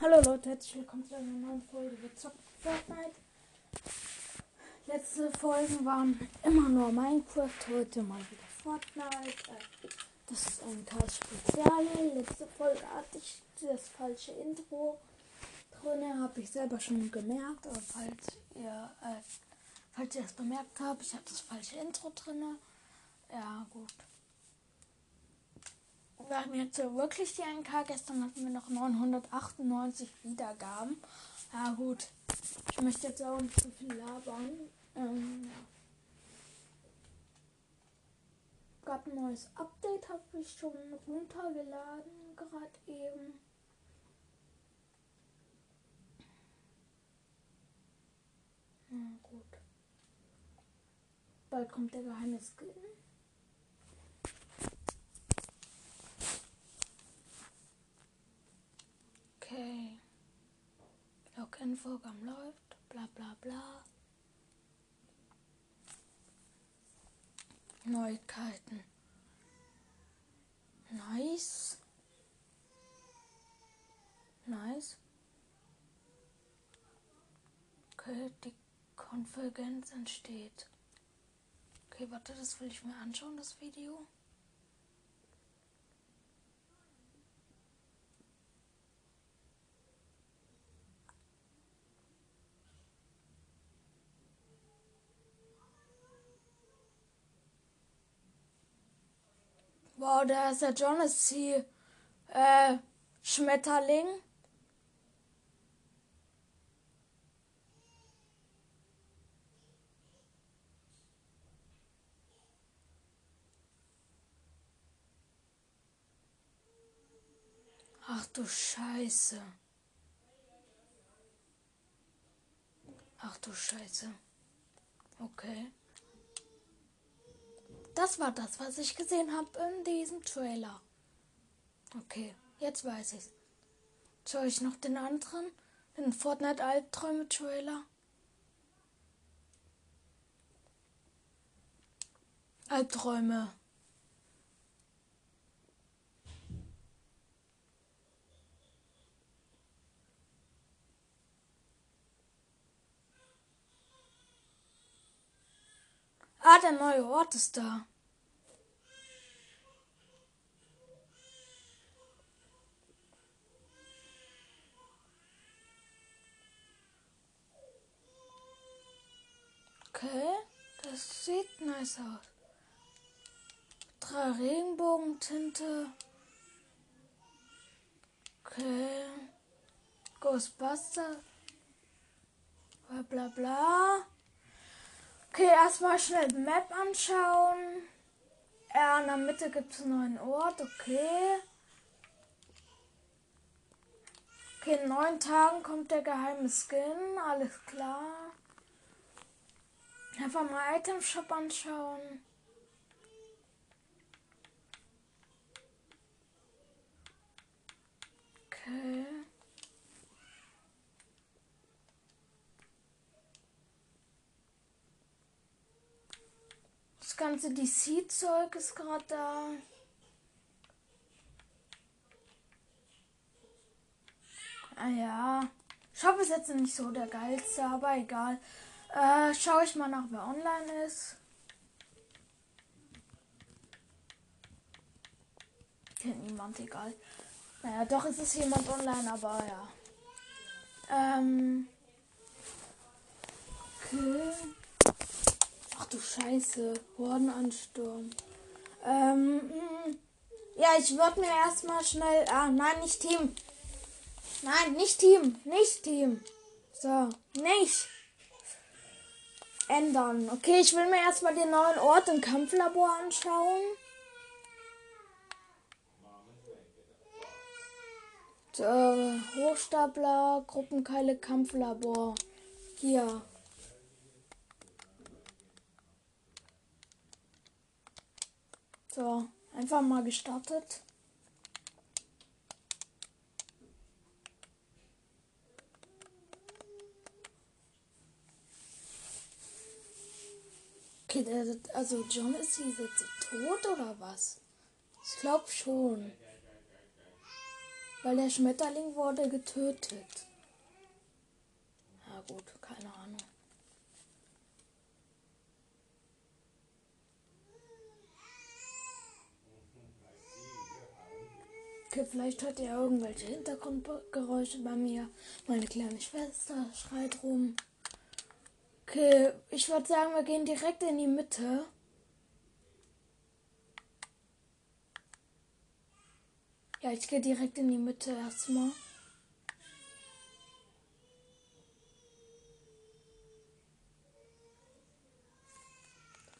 Hallo Leute, herzlich willkommen zu einer neuen Folge mit Zocken Fortnite. Letzte Folgen waren immer nur Minecraft, heute mal wieder Fortnite. Das ist ein Teil Spezial. Letzte Folge hatte ich das falsche Intro drin, habe ich selber schon gemerkt. Aber falls ihr, äh, falls ihr es bemerkt habt, ich habe das falsche Intro drin. Ja, gut. Wir haben jetzt wirklich die 1K. Gestern hatten wir noch 998 Wiedergaben. Ja gut. Ich möchte jetzt auch nicht zu viel labern. Ähm, ja. Gab ein neues Update, habe ich schon runtergeladen, gerade eben. Ja, gut. Bald kommt der geheime Skin. Okay. Login-Vorgang läuft. Bla bla bla. Neuigkeiten. Nice. Nice. Okay, die Konvergenz entsteht. Okay, warte, das will ich mir anschauen, das Video. Wow, da ist der Jonassy. Äh, Schmetterling. Ach du Scheiße. Ach du Scheiße. Okay. Das war das, was ich gesehen habe in diesem Trailer. Okay, jetzt weiß ich's. Soll ich noch den anderen? Den Fortnite Albträume Trailer? Albträume. Ah, der neue Ort ist da. Okay, das sieht nice aus. Drei Regenbogentinte. Okay. Ghostbuster. Bla bla bla. Okay, erstmal schnell die Map anschauen. Ja, in der Mitte gibt es einen neuen Ort. Okay. Okay, in neun Tagen kommt der geheime Skin. Alles klar. Einfach mal Item Shop anschauen. Okay. Das ganze DC-Zeug ist gerade da. Ah ja. Shop ist jetzt nicht so der geilste, aber egal. Äh, schau ich mal nach, wer online ist. Kennt niemand, egal. Naja, doch ist es jemand online, aber ja. Ähm. Okay. Ach du Scheiße. Hordenansturm. Ähm. mh. Ja, ich würde mir erstmal schnell. Ah, nein, nicht Team. Nein, nicht Team. Nicht Team. So, nicht. Ändern. Okay, ich will mir erstmal den neuen Ort im Kampflabor anschauen. So, Hochstapler, Gruppenkeile, Kampflabor. Hier. So, Einfach mal gestartet. Okay, der, also John ist jetzt tot oder was? Ich glaube schon. Weil der Schmetterling wurde getötet. Na gut, keine Ahnung. Okay, vielleicht hört ihr irgendwelche Hintergrundgeräusche bei mir. Meine kleine Schwester schreit rum. Okay, ich würde sagen, wir gehen direkt in die Mitte. Ja, ich gehe direkt in die Mitte erstmal.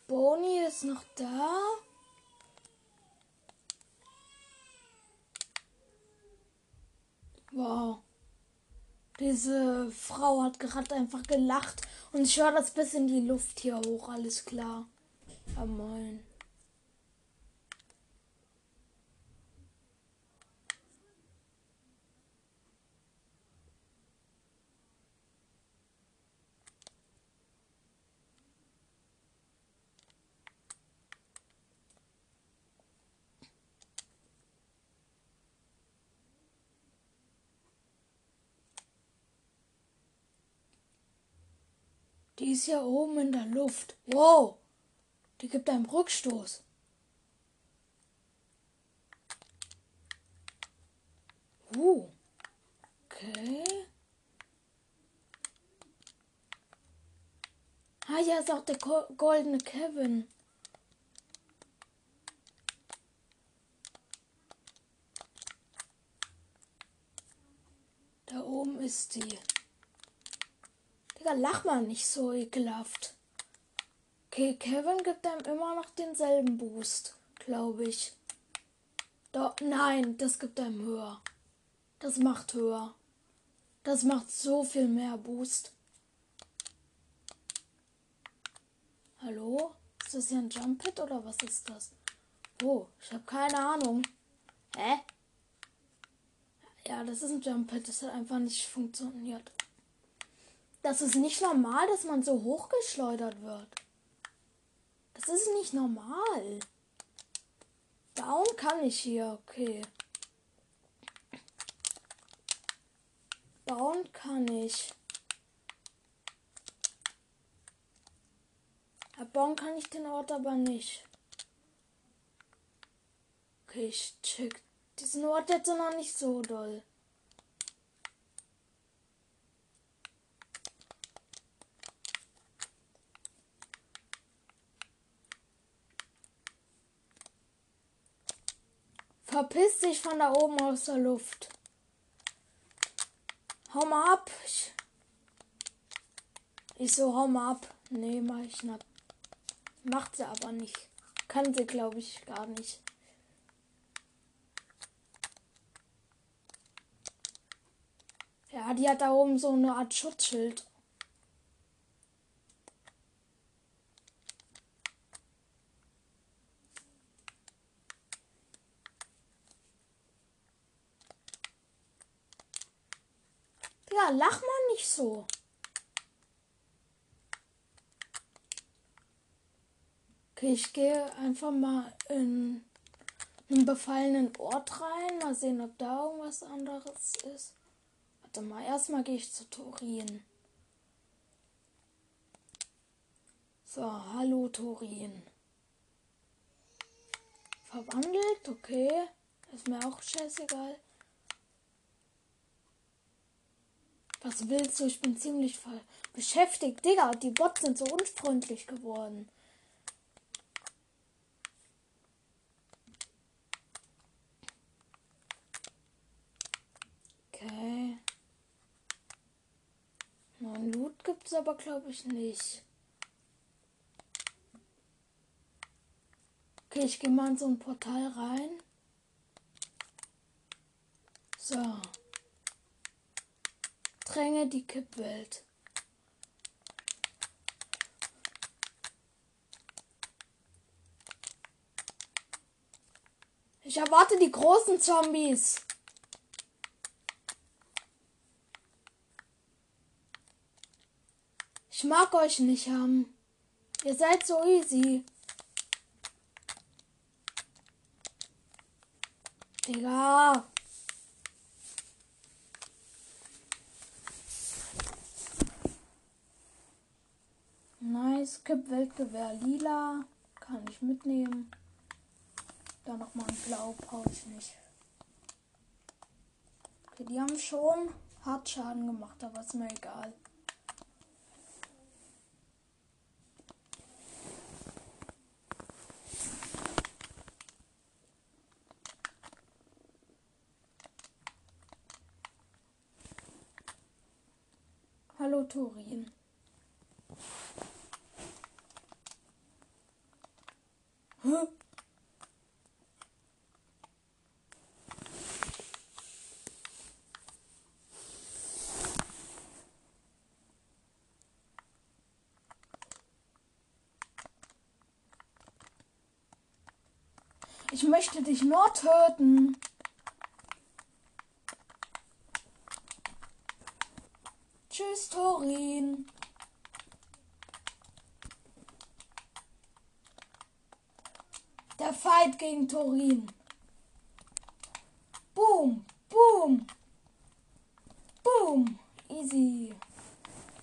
Boni ist noch da. Wow. Diese Frau hat gerade einfach gelacht und ich höre das bis in die Luft hier hoch, alles klar. Ja, Die ist ja oben in der Luft. Wow. Die gibt einen Rückstoß. Uh. Okay. Ah, ja, ist auch der goldene Kevin. Da oben ist sie. Digga, lach mal nicht so ekelhaft. Okay, Kevin gibt einem immer noch denselben Boost, glaube ich. Doch, nein, das gibt einem höher. Das macht höher. Das macht so viel mehr Boost. Hallo? Ist das hier ein Jump Pit oder was ist das? Oh, ich habe keine Ahnung. Hä? Ja, das ist ein Jump Pit. Das hat einfach nicht funktioniert. Das ist nicht normal, dass man so hochgeschleudert wird. Das ist nicht normal. Bauen kann ich hier, okay. Bauen kann ich. bauen kann ich den Ort aber nicht. Okay, ich check diesen Ort jetzt noch nicht so doll. Verpiss dich von da oben aus der Luft. Hau mal ab. Ich, ich so, hau mal ab. Nee, mach ich nicht. Macht sie aber nicht. Kann sie, glaube ich, gar nicht. Ja, die hat da oben so eine Art Schutzschild. Ja, lach mal nicht so. Okay, ich gehe einfach mal in einen befallenen Ort rein. Mal sehen, ob da irgendwas anderes ist. Warte mal, erstmal gehe ich zu Torin. So, hallo Torin. Verwandelt, okay. Ist mir auch scheißegal. Was willst du? Ich bin ziemlich voll beschäftigt. Digga, die Bots sind so unfreundlich geworden. Okay. Neuen Loot gibt es aber, glaube ich, nicht. Okay, ich gehe mal in so ein Portal rein. So. Dränge die Kippwelt. Ich erwarte die großen Zombies. Ich mag euch nicht haben. Ihr seid so easy. Digga. Kipp Weltgewehr lila. Kann ich mitnehmen. Da nochmal ein Blau brauche ich nicht. Okay, die haben schon hart Schaden gemacht, aber ist mir egal. Hallo Turin. Huh? Ich möchte dich nur töten. Tschüss, Torin. Der Fight gegen Torin. Boom, boom, boom. Easy.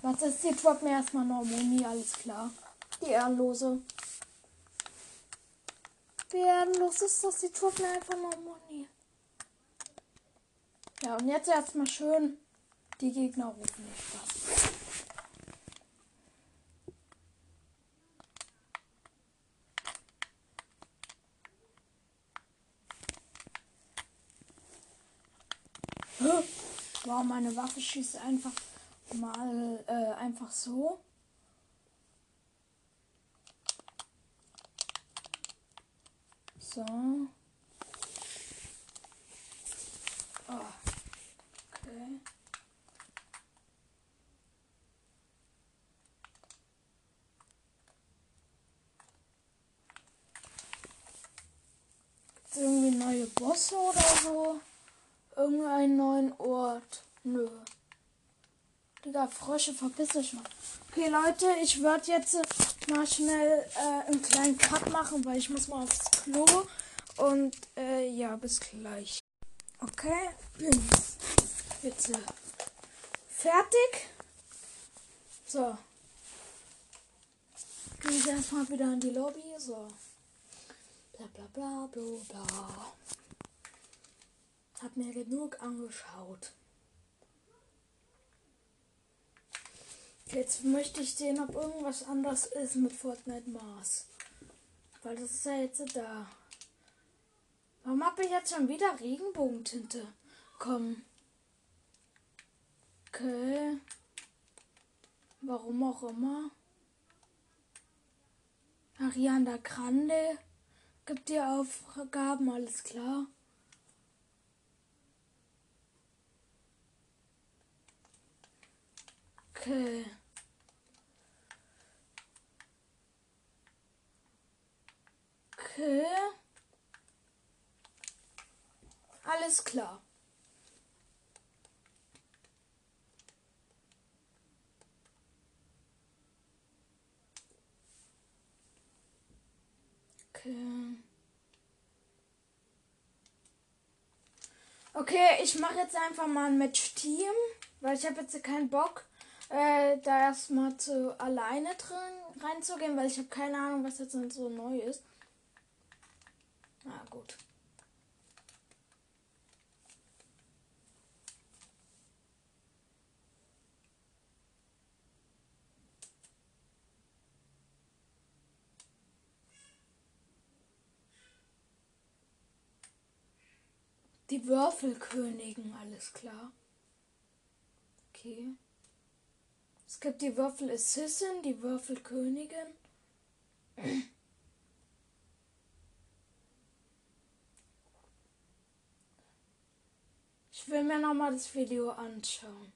Was ist die Drop mir erstmal Moni, alles klar. Die Ehrenlose. Ehrenlos ist das? Die Drop mir einfach noch Moni. Ja, und jetzt erstmal schön die Gegner rufen nicht Spaß. Wow, meine Waffe schießt einfach mal äh, einfach so. So. Oh. Okay. Gibt's irgendwie neue Bosse oder so? Irgendeinen neuen Ort? Nö. Digga, Frösche, verpiss dich mal. Okay, Leute, ich werde jetzt mal schnell äh, einen kleinen Cut machen, weil ich muss mal aufs Klo. Und äh, ja, bis gleich. Okay, bin jetzt äh, fertig. So. Gehe ich erstmal wieder in die Lobby. So. Bla bla bla bla bla. Hab mir genug angeschaut. Jetzt möchte ich sehen, ob irgendwas anders ist mit Fortnite Mars. Weil das ist ja jetzt da. Warum habe ich jetzt schon wieder Regenbogentinte? Komm. Okay. Warum auch immer. Ariana Grande gibt dir Aufgaben, alles klar. Okay. Okay. Alles klar. Okay. Okay, ich mache jetzt einfach mal ein Match Team, weil ich habe jetzt keinen Bock, äh, da erstmal zu alleine drin reinzugehen, weil ich habe keine Ahnung, was jetzt so neu ist. Na gut. Die Würfelkönigin, alles klar. Okay. Es gibt die Würfelassistin, die Würfelkönigin. Ich will mir nochmal das Video anschauen.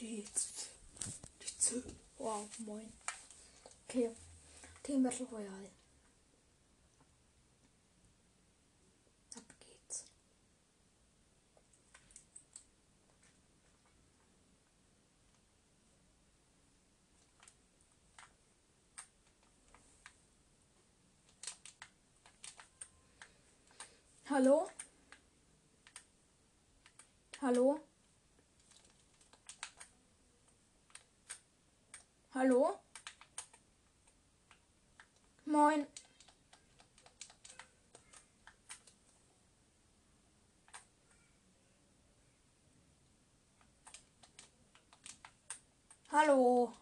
Die, die Wow, moin. Okay. Team Battle Royale. Ab geht's. Hallo? Hallo? Hallo? Moin. Hallo.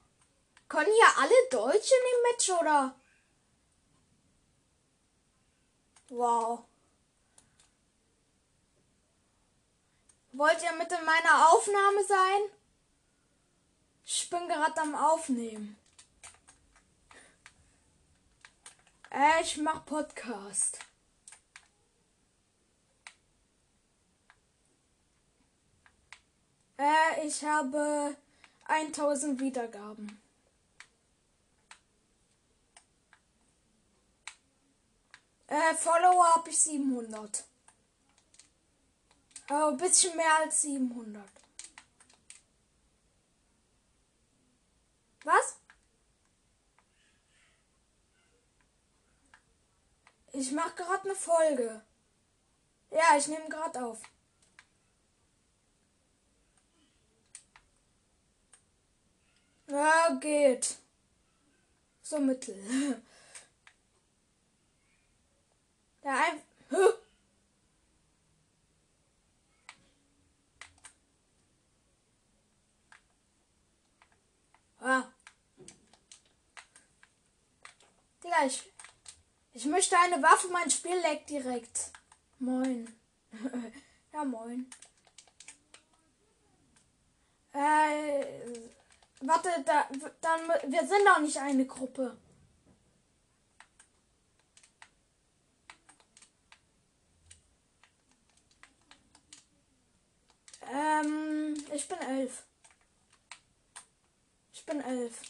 Können hier alle Deutsche in dem Match oder? Wow. Wollt ihr mit in meiner Aufnahme sein? Ich bin gerade am Aufnehmen. Äh, ich mach Podcast. Äh, ich habe 1000 Wiedergaben. Äh, Follower habe ich 700. Oh, ein bisschen mehr als 700. Was? Ich mache gerade eine Folge. Ja, ich nehme gerade auf. Ja, geht. So mittel. Der ein. Ah. Digga, ich, ich möchte eine Waffe, mein Spiel leckt direkt. Moin. ja, moin. Äh, warte, da, dann, wir sind doch nicht eine Gruppe. Ähm, ich bin elf. Ich bin elf.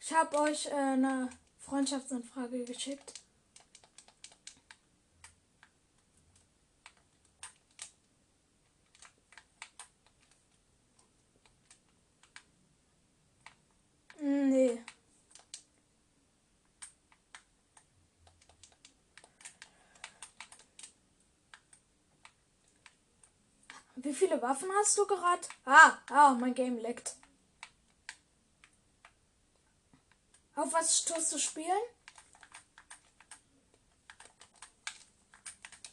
Ich habe euch äh, eine Freundschaftsanfrage geschickt. Nee. Wie viele Waffen hast du gerade? Ah, ah, mein Game leckt. Auf was tust du spielen?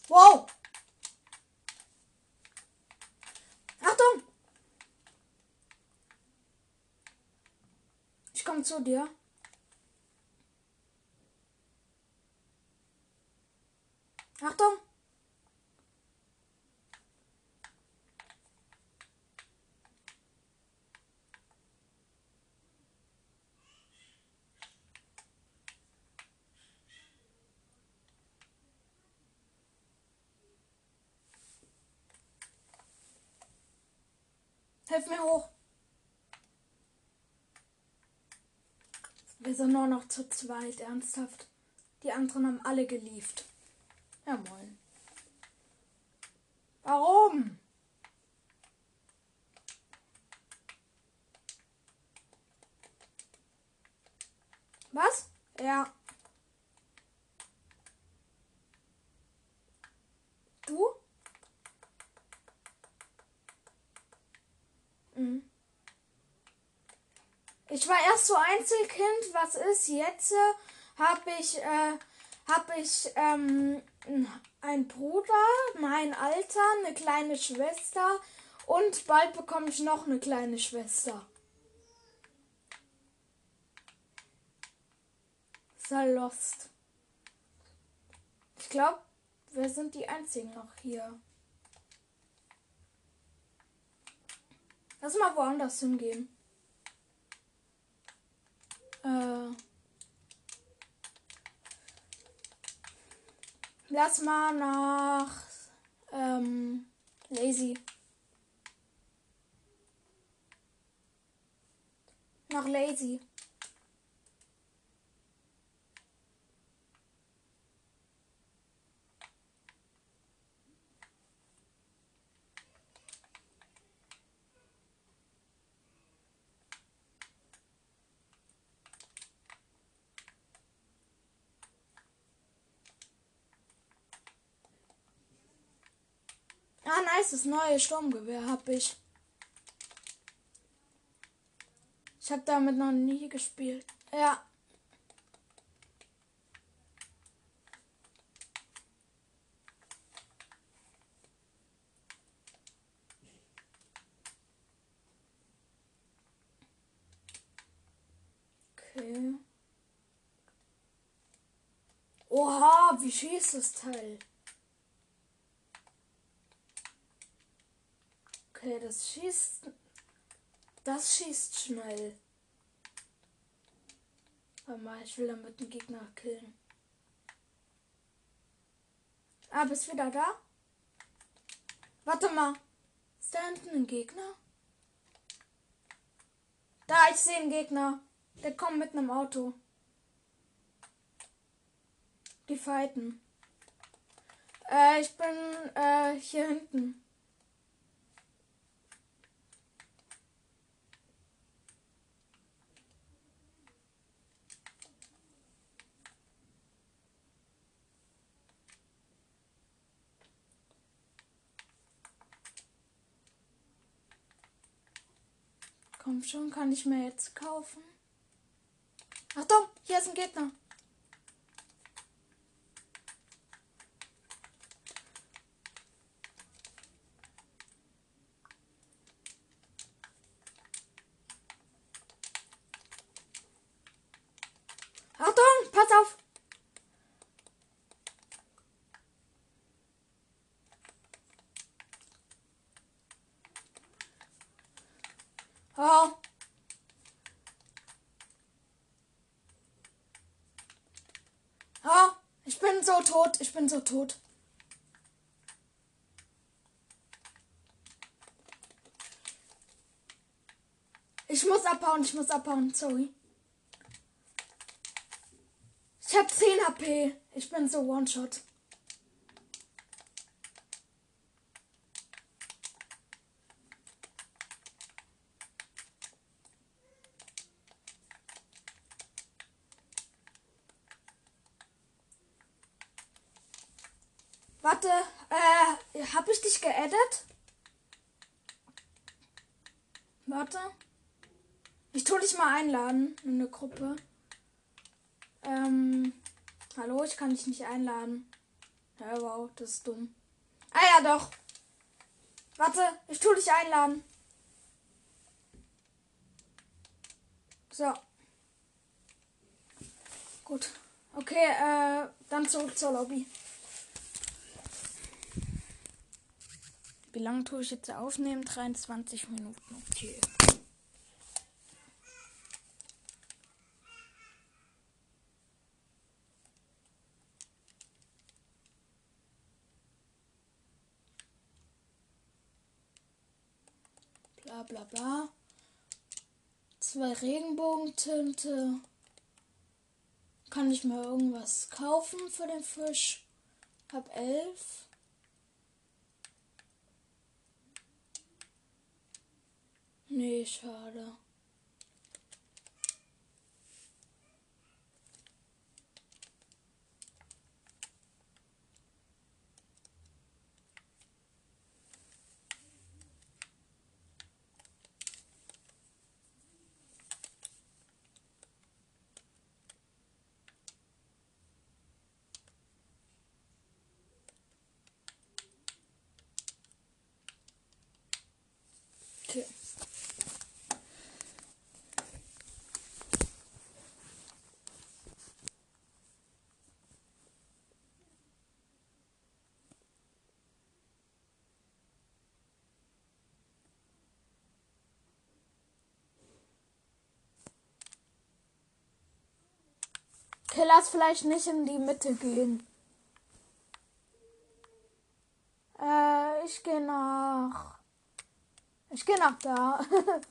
Wow! Achtung! Ich komme zu dir. Achtung! Hilf mir hoch. Wir sind nur noch zu zweit, ernsthaft. Die anderen haben alle gelieft. Ja, moin. Warum? Was? Ja. Du? Mhm. Ich war erst so Einzelkind, was ist jetzt? Habe ich, äh, habe ich ähm, einen Bruder, mein Alter, eine kleine Schwester und bald bekomme ich noch eine kleine Schwester. Sei lost. Ich glaube, wir sind die einzigen noch hier. Lass mal woanders hingehen. Äh. Lass mal nach. Ähm. Lazy. Nach Lazy. Ah, nice, neue Sturmgewehr habe ich. Ich habe damit noch nie gespielt. Ja. Okay. Oha, wie schießt das Teil? Okay, das schießt. Das schießt schnell. Warte mal, ich will damit den Gegner killen. Ah, bist wieder da? Warte mal. Ist da hinten ein Gegner? Da, ich sehe einen Gegner. Der kommt mit einem Auto. Die fighten. Äh, ich bin äh, hier hinten. Komm schon, kann ich mir jetzt kaufen. Achtung, hier ist ein Gegner. Achtung, pass auf. Oh. Oh, ich bin so tot. Ich bin so tot. Ich muss abhauen, ich muss abhauen, sorry. Ich hab 10 HP. Ich bin so One-Shot. Warte, äh, hab geaddet? Warte. Ich tu dich mal einladen in eine Gruppe. Ähm, hallo, ich kann dich nicht einladen. Ja, wow, das ist dumm. Ah ja, doch. Warte, ich tu dich einladen. So. Gut. Okay, äh, dann zurück zur Lobby. Wie lange tue ich jetzt aufnehmen? 23 Minuten. Okay. Bla bla bla. Zwei Regenbogentinte. Kann ich mir irgendwas kaufen für den Fisch? Hab elf. Nee, schade. Okay. Lass vielleicht nicht in die Mitte gehen. Äh, ich gehe nach. Ich gehe nach da.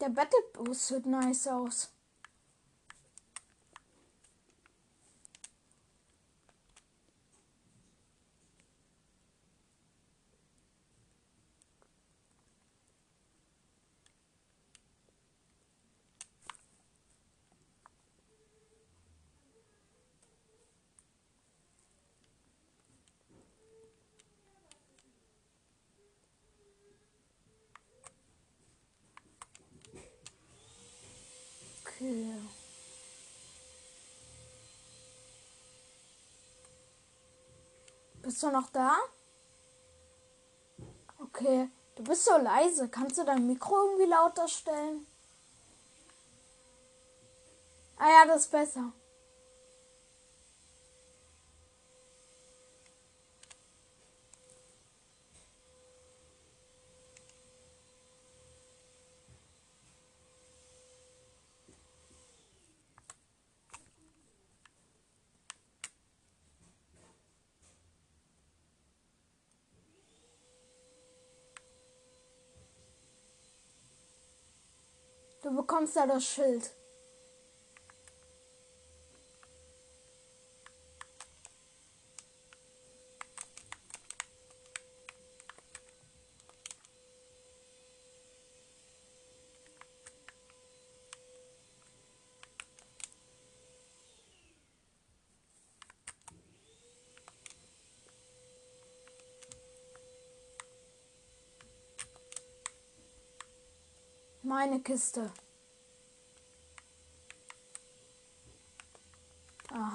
Der Battle Boost sieht nice aus. Okay. Du noch da? Okay. Du bist so leise. Kannst du dein Mikro irgendwie lauter stellen? Ah ja, das ist besser. Du bekommst da das Schild. Meine Kiste.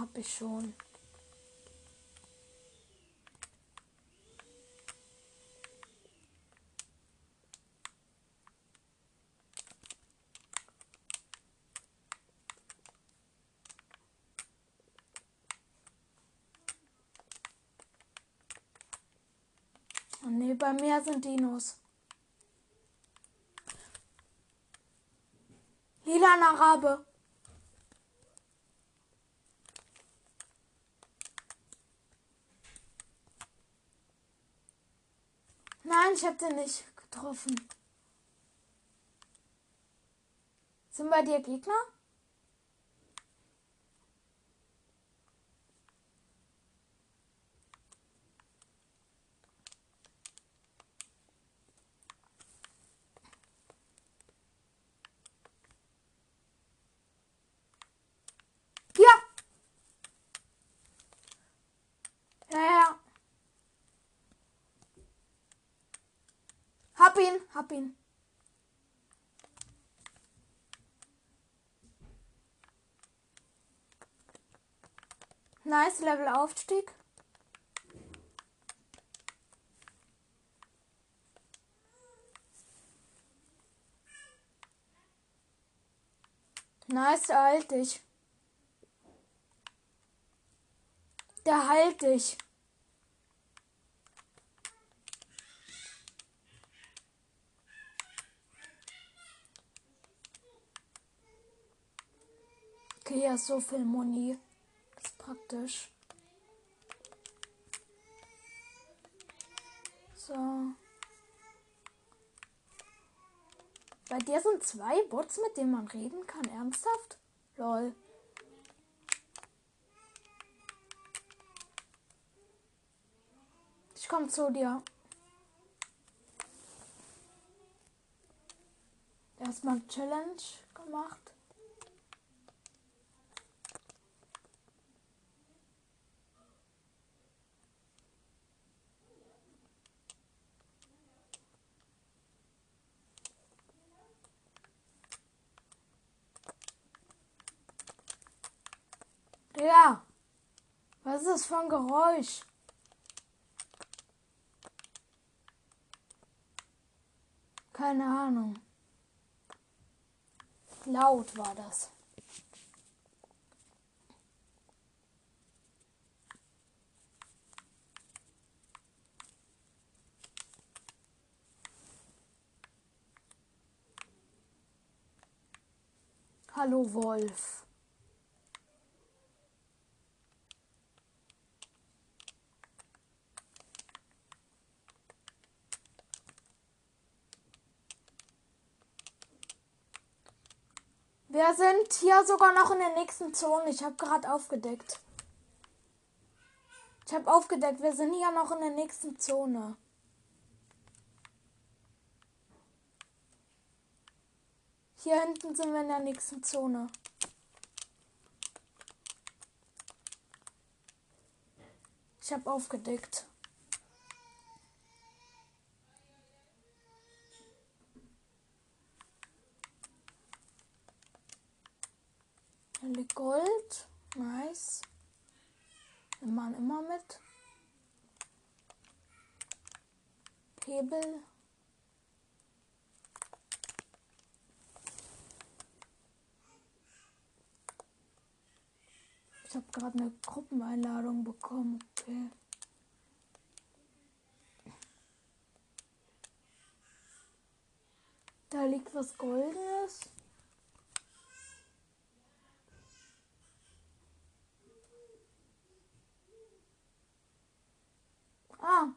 Ah, hab ich schon. Nee, bei mir sind Dinos. Lilaner Rabe. Nein, ich hab den nicht getroffen. Sind bei dir Gegner? Ja. Ja, ja. Hab ihn, hab ihn. Nice Level Aufstieg. Nice, heilt dich. Der heilt dich. Ja, so viel Moni. Das ist praktisch. So. Bei dir sind zwei Bots, mit denen man reden kann. Ernsthaft? Lol. Ich komm zu dir. Erstmal Challenge gemacht. Ja. Was ist das für ein Geräusch? Keine Ahnung. Laut war das. Hallo Wolf. Wir sind hier sogar noch in der nächsten Zone. Ich habe gerade aufgedeckt. Ich habe aufgedeckt, wir sind hier noch in der nächsten Zone. Hier hinten sind wir in der nächsten Zone. Ich habe aufgedeckt. Liegt Gold. Nice. Nimmt man immer mit. Hebel. Ich habe gerade eine Gruppeneinladung bekommen. Okay. Da liegt was Goldenes. Ah.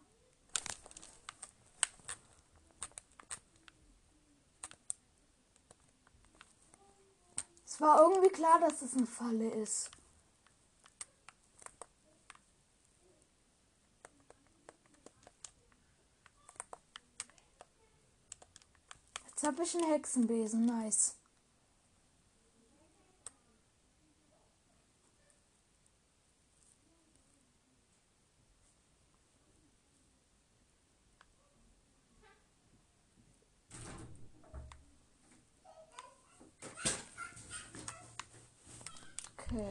Es war irgendwie klar, dass es eine Falle ist. Jetzt habe ich einen Hexenbesen. Nice. Okay.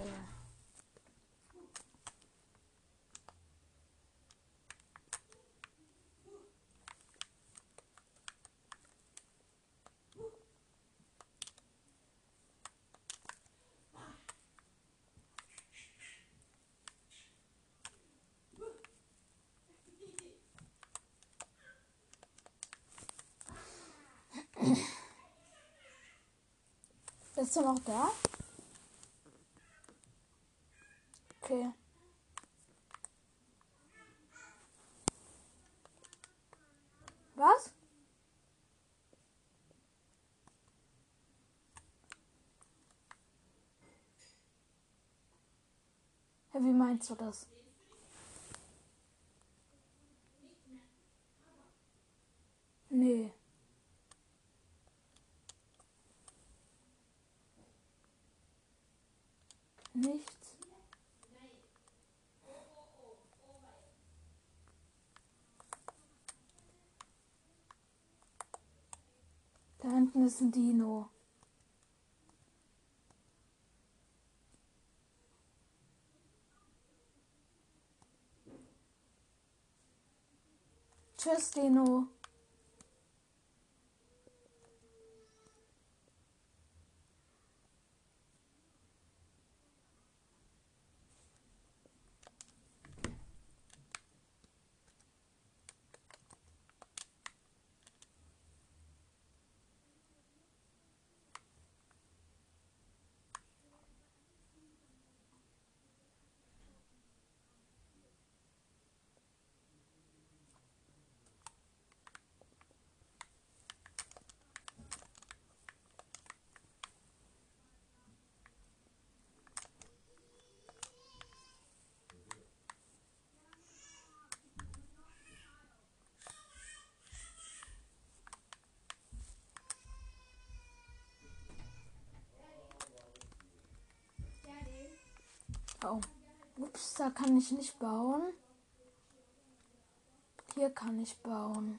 Bist du noch da? Okay. Was? Ja, wie meinst du das? Nee. Nichts. Da hinten ist ein Dino. Tschüss, Dino. Oh. Ups, da kann ich nicht bauen. Hier kann ich bauen.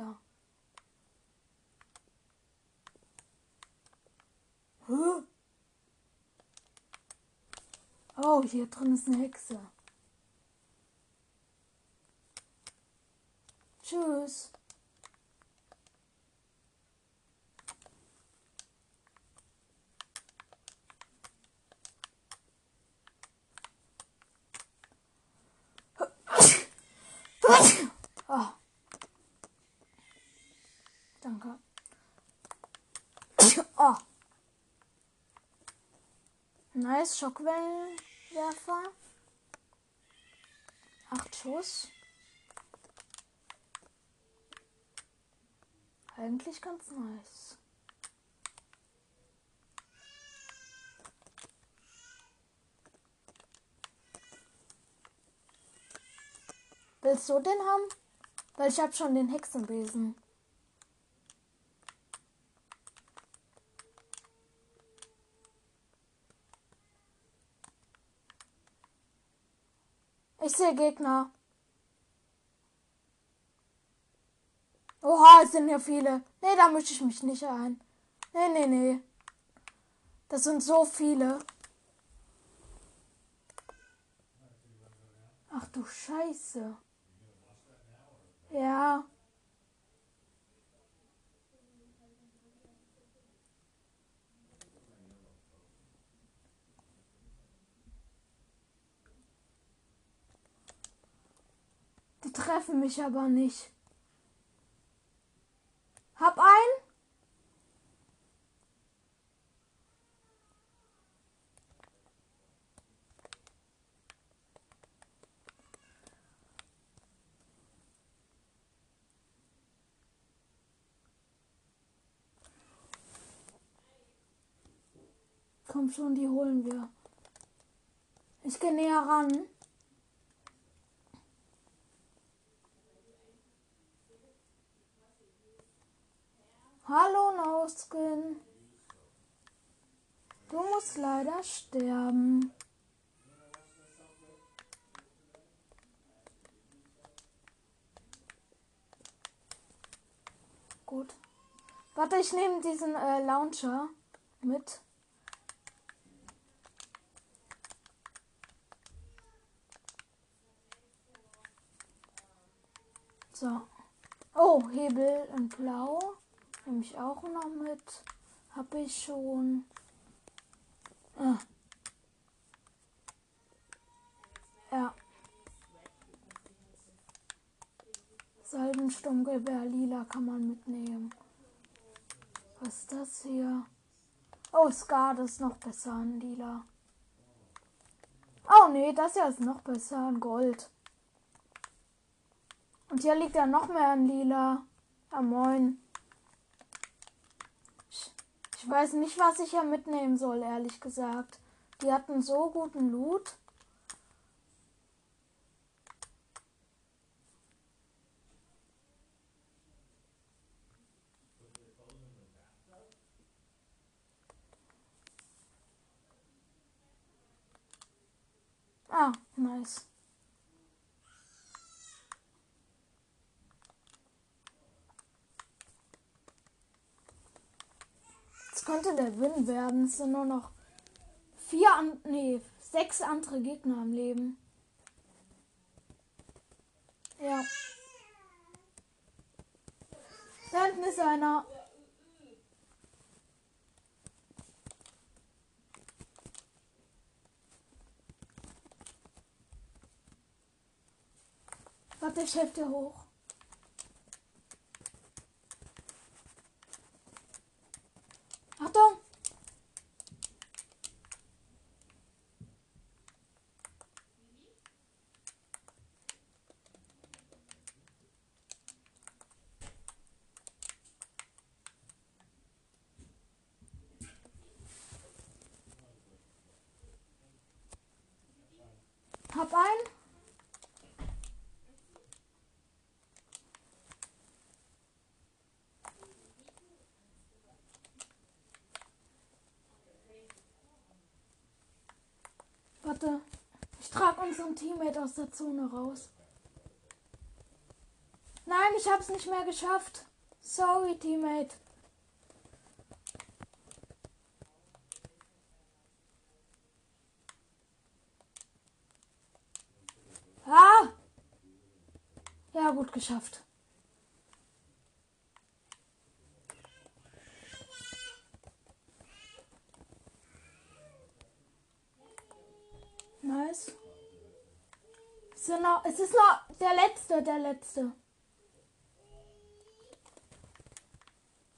Da. Huh? Oh, hier drin ist eine Hexe. Tschüss. Oh. Danke. Oh. Nice Schockwellenwerfer. Acht Schuss. Eigentlich ganz nice. Willst du den haben? Weil ich habe schon den Hexenbesen. Sehe Gegner. Oha, es sind ja viele. Nee, da mische ich mich nicht ein. Nee, nee, nee. Das sind so viele. Ach du Scheiße. Ja. Die treffen mich aber nicht. Hab ein. Komm schon, die holen wir. Ich gehe näher ran. Nauskin. Du musst leider sterben. Gut. Warte, ich nehme diesen äh, Launcher mit. So. Oh, Hebel in Blau. Nehme ich auch noch mit. Habe ich schon. Ah. Ja. Salbensturmgewehr lila kann man mitnehmen. Was ist das hier? Oh, Scar, das ist noch besser an lila. Oh nee, das hier ist noch besser an Gold. Und hier liegt ja noch mehr an lila. Ja, moin. Ich weiß nicht, was ich hier mitnehmen soll, ehrlich gesagt. Die hatten so guten Loot. Ah, nice. Könnte der Win werden. Es sind nur noch vier, an nee, sechs andere Gegner am Leben. Ja. Da hinten ist einer. Warte, ich helfe dir hoch. Hab ein. Warte. Ich trage unseren Teammate aus der Zone raus. Nein, ich hab's nicht mehr geschafft. Sorry, Teammate. Ah! Ja, gut geschafft. Nice. Es ist noch, es ist noch der letzte, der letzte.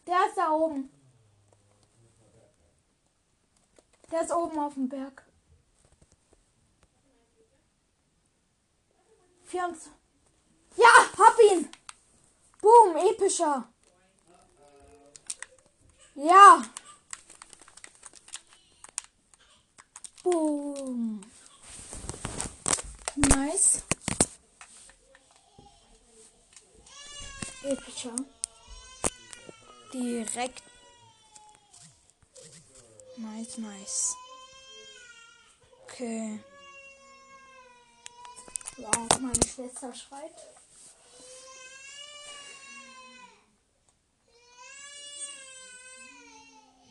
Der ist da oben. Der ist oben auf dem Berg. 24. Ja, hab ihn! Boom, epischer. Ja. Boom. Nice. Epischer. Direkt. Nice, nice. Okay. Wow, meine Schwester schreit.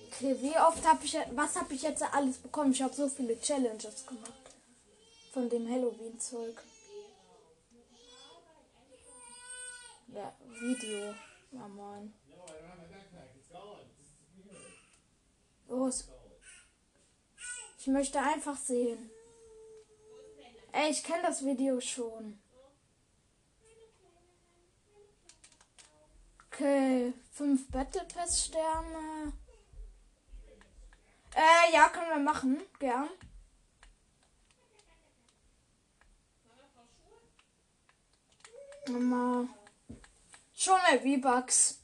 Okay, wie oft habe ich, was habe ich jetzt alles bekommen? Ich habe so viele Challenges gemacht. Von dem Halloween-Zeug. Ja, Video. Ja, moin. Los. Ich möchte einfach sehen. Ey, ich kenne das Video schon. Okay, fünf Battle Pass Sterne. Äh, ja, können wir machen. Gern. Mama. Schon mehr V-Bucks.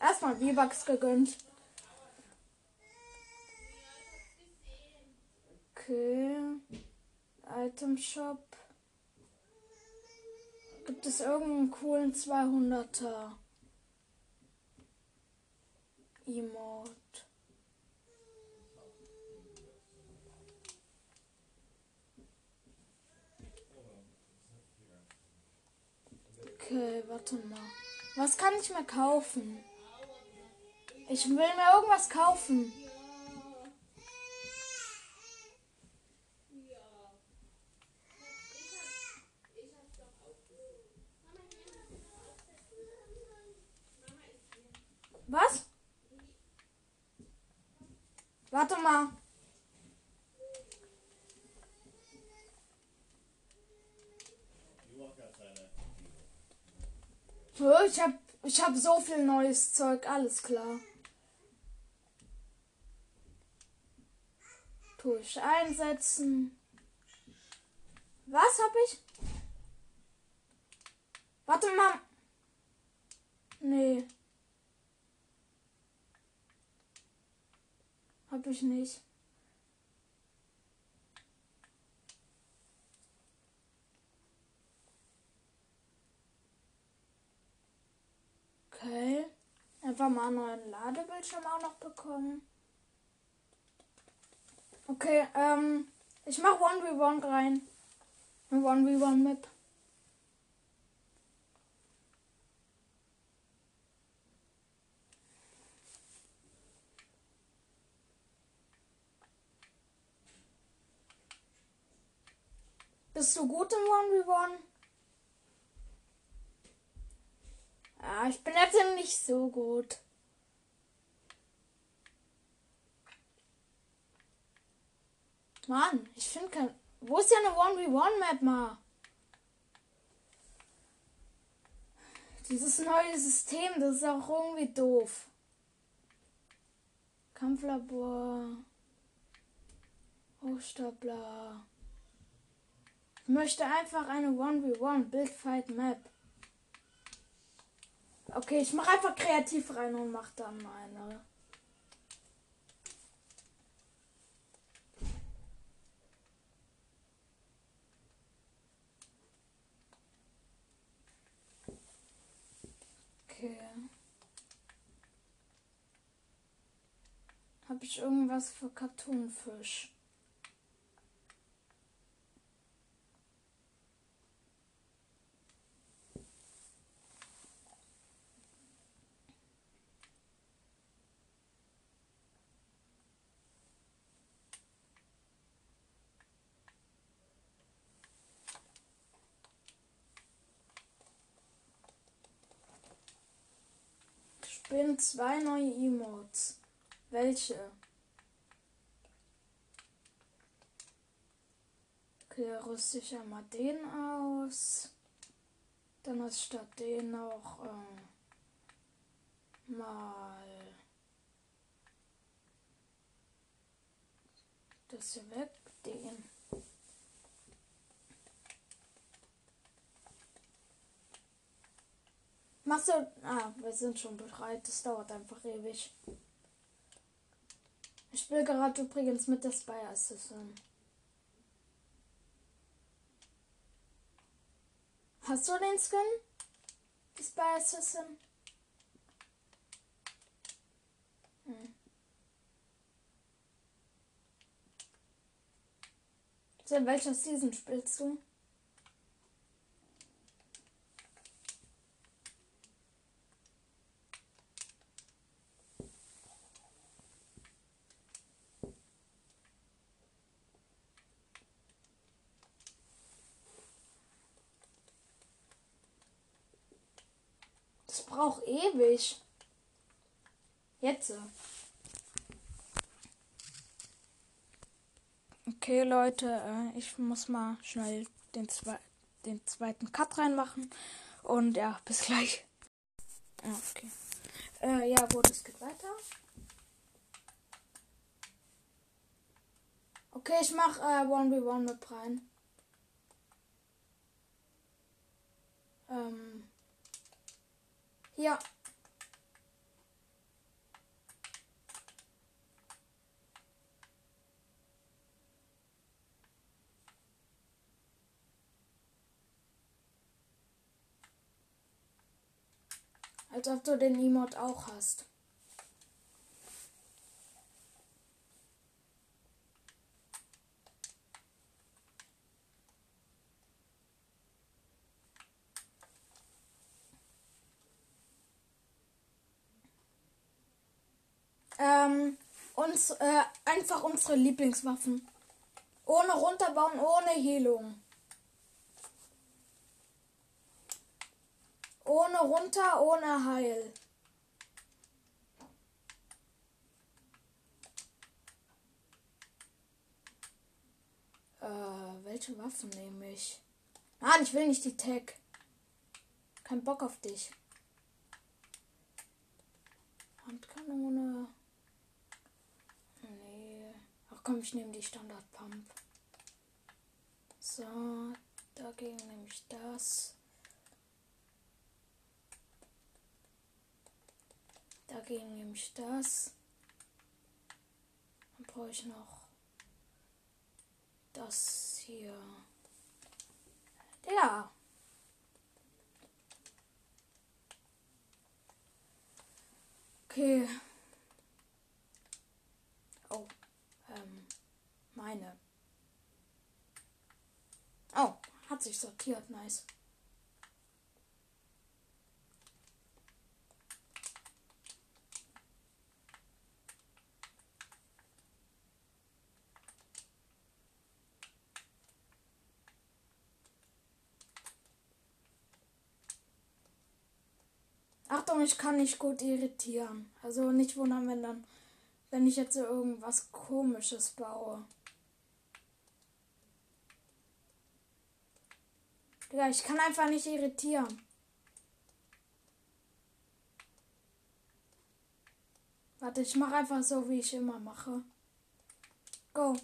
Erstmal V-Bucks gegönnt. Okay. Item Shop. Gibt es irgendeinen coolen 200er Emote? Okay, warte mal. Was kann ich mir kaufen? Ich will mir irgendwas kaufen. Was? Warte mal. Ich hab, ich hab so viel neues Zeug, alles klar. Tue ich einsetzen. Was hab ich? Warte mal. Nee. Hab ich nicht. Okay. Einfach mal einen neuen Ladebildschirm auch noch bekommen. Okay, ähm, ich mach 1v1 rein. Eine 1v1 Map. Bist du gut im 1v1? Ja, ich bin jetzt nicht so gut. Mann, ich finde kein. Wo ist ja eine 1v1-Map mal? Dieses neue System, das ist auch irgendwie doof. Kampflabor. Hochstapler. Ich möchte einfach eine 1v1 Bildfight Map. Okay, ich mache einfach kreativ rein und mache dann eine. Okay. Habe ich irgendwas für Cartoonfisch? Bin zwei neue Emotes. Welche? Okay, rüste ich ja mal den aus. Dann ist statt den noch ähm, mal das hier weg, den. Machst du. Ah, wir sind schon bereit. Das dauert einfach ewig. Ich spiele gerade übrigens mit der Spy Assistant. Hast du den Skin? Die Spy Assassin? Hm. So, in welcher Season spielst du? Braucht ewig. Jetzt. Okay, Leute, äh, ich muss mal schnell den, zwe den zweiten Cut reinmachen. Und ja, bis gleich. Okay. Äh, ja, gut, es geht weiter. Okay, ich mach äh, 1v1 mit rein. Ähm. Ja. Als ob du den Emote auch hast. Ähm, uns, äh, einfach unsere Lieblingswaffen. Ohne runterbauen, ohne Heilung. Ohne runter, ohne Heil. Äh, welche Waffen nehme ich? Nein, ich will nicht die Tag. Kein Bock auf dich. Handkanone. Ach komm, ich nehme die Standard Pump. So, dagegen nehme ich das. Dagegen nehme ich das. Dann brauche ich noch das hier. Ja. Okay. Oh meine. Oh, hat sich sortiert, nice. Achtung, ich kann nicht gut irritieren. Also nicht wundern, wenn dann, wenn ich jetzt so irgendwas komisches baue. Digga, ich kann einfach nicht irritieren. Warte, ich mache einfach so, wie ich immer mache. Go.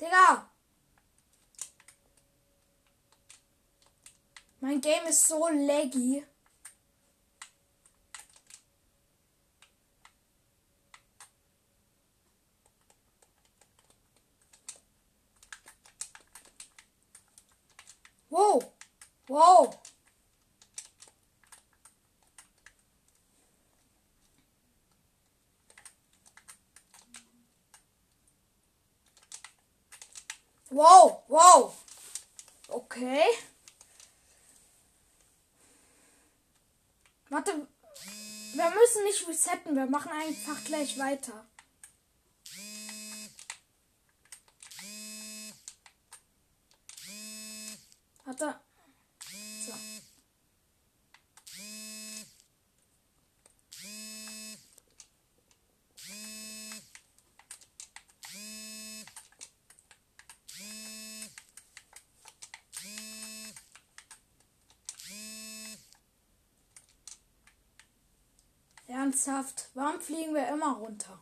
Digga! Mein Game ist so laggy. Wow. Wow. Wow, wow. Okay. Warte. Wir müssen nicht resetten. Wir machen einfach gleich weiter. Hat er. So. Ernsthaft, warum fliegen wir immer runter?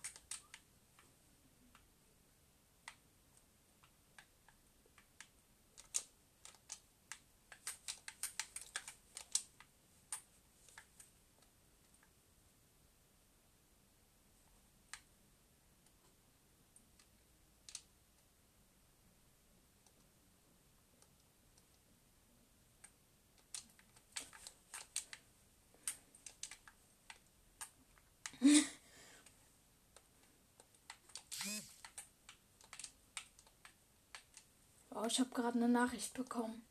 Ich habe gerade eine Nachricht bekommen.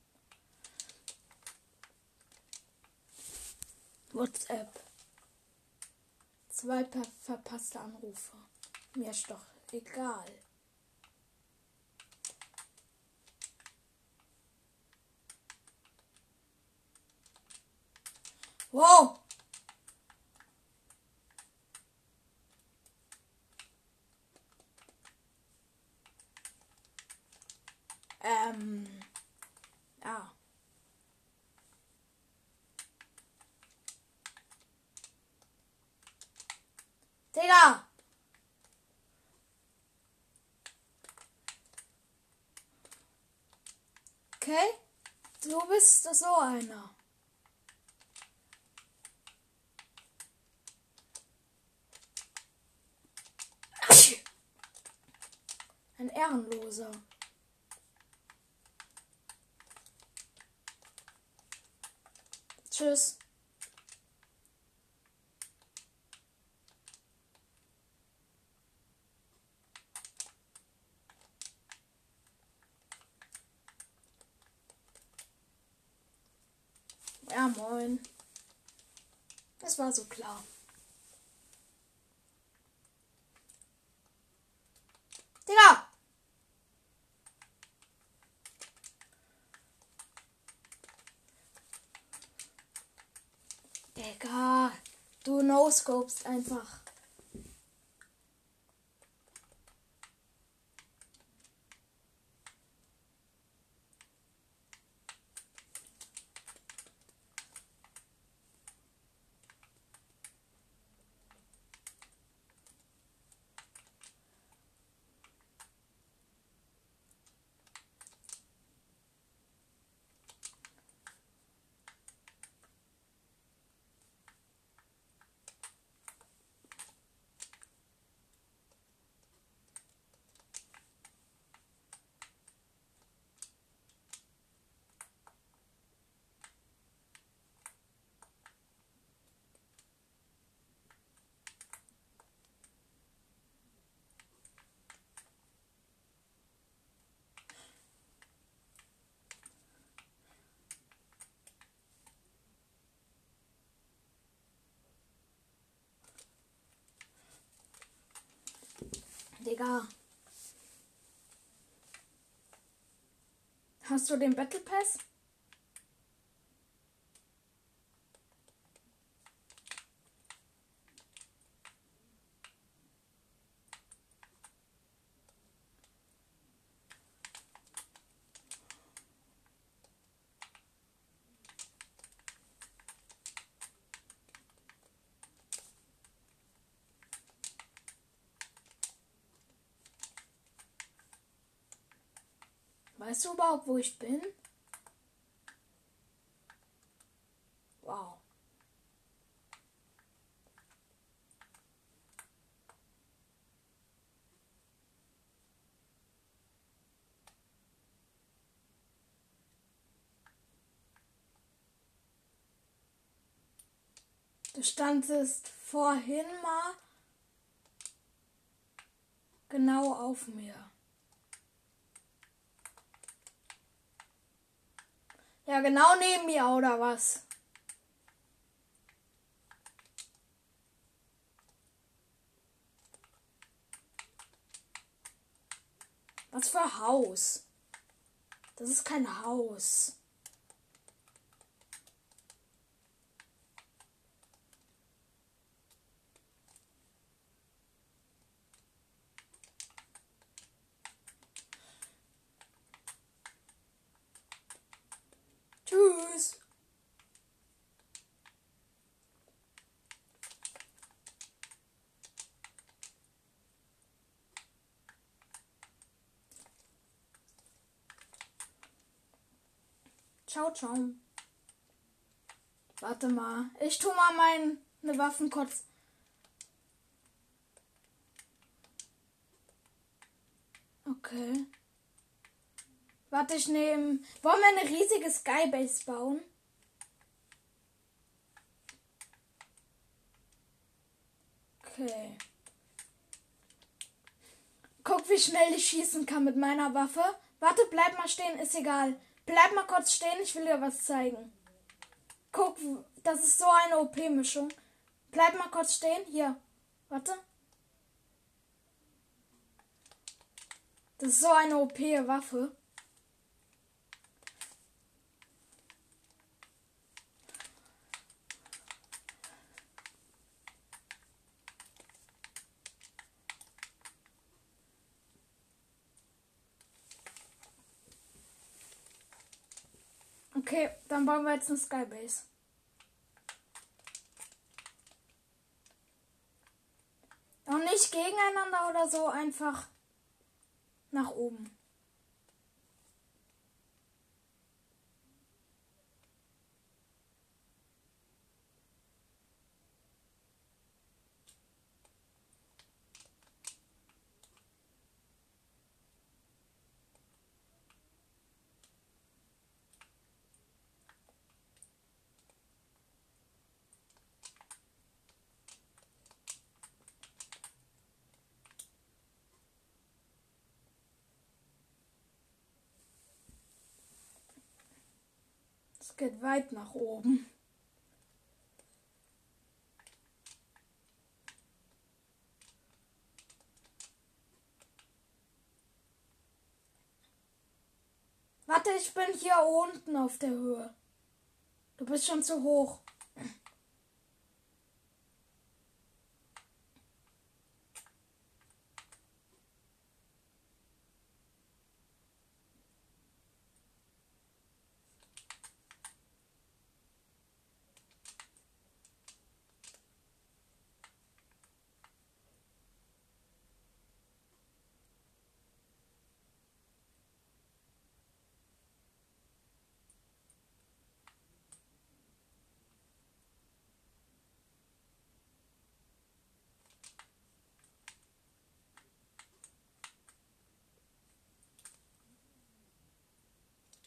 WhatsApp. Zwei verpasste Anrufe. Mir ist doch egal. Wow! Ähm. Ja. Digga! Okay? Du bist so einer. Ein Ehrenloser. Tschüss. Ja, moin. Das war so klar. Digga! Digga, du no-scopest einfach. Digga. Hast du den Battle Pass? Weißt du überhaupt, wo ich bin? Wow. Du standest vorhin mal genau auf mir. Ja, genau neben mir, oder was? Was für Haus? Das ist kein Haus. Tschüss. Ciao, ciao. Warte mal. Ich tu mal meine Waffen kurz. Okay. Warte, ich nehme. Wollen wir eine riesige Skybase bauen? Okay. Guck, wie schnell ich schießen kann mit meiner Waffe. Warte, bleib mal stehen, ist egal. Bleib mal kurz stehen, ich will dir was zeigen. Guck, das ist so eine OP-Mischung. Bleib mal kurz stehen. Hier. Warte. Das ist so eine OP-Waffe. Okay, dann bauen wir jetzt eine Skybase. Und nicht gegeneinander oder so, einfach nach oben. Geht weit nach oben. Warte, ich bin hier unten auf der Höhe. Du bist schon zu hoch.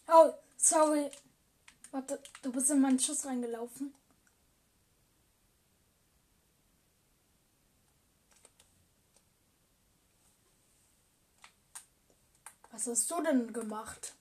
Oh, sorry. Warte, du bist in meinen Schuss reingelaufen. Was hast du denn gemacht?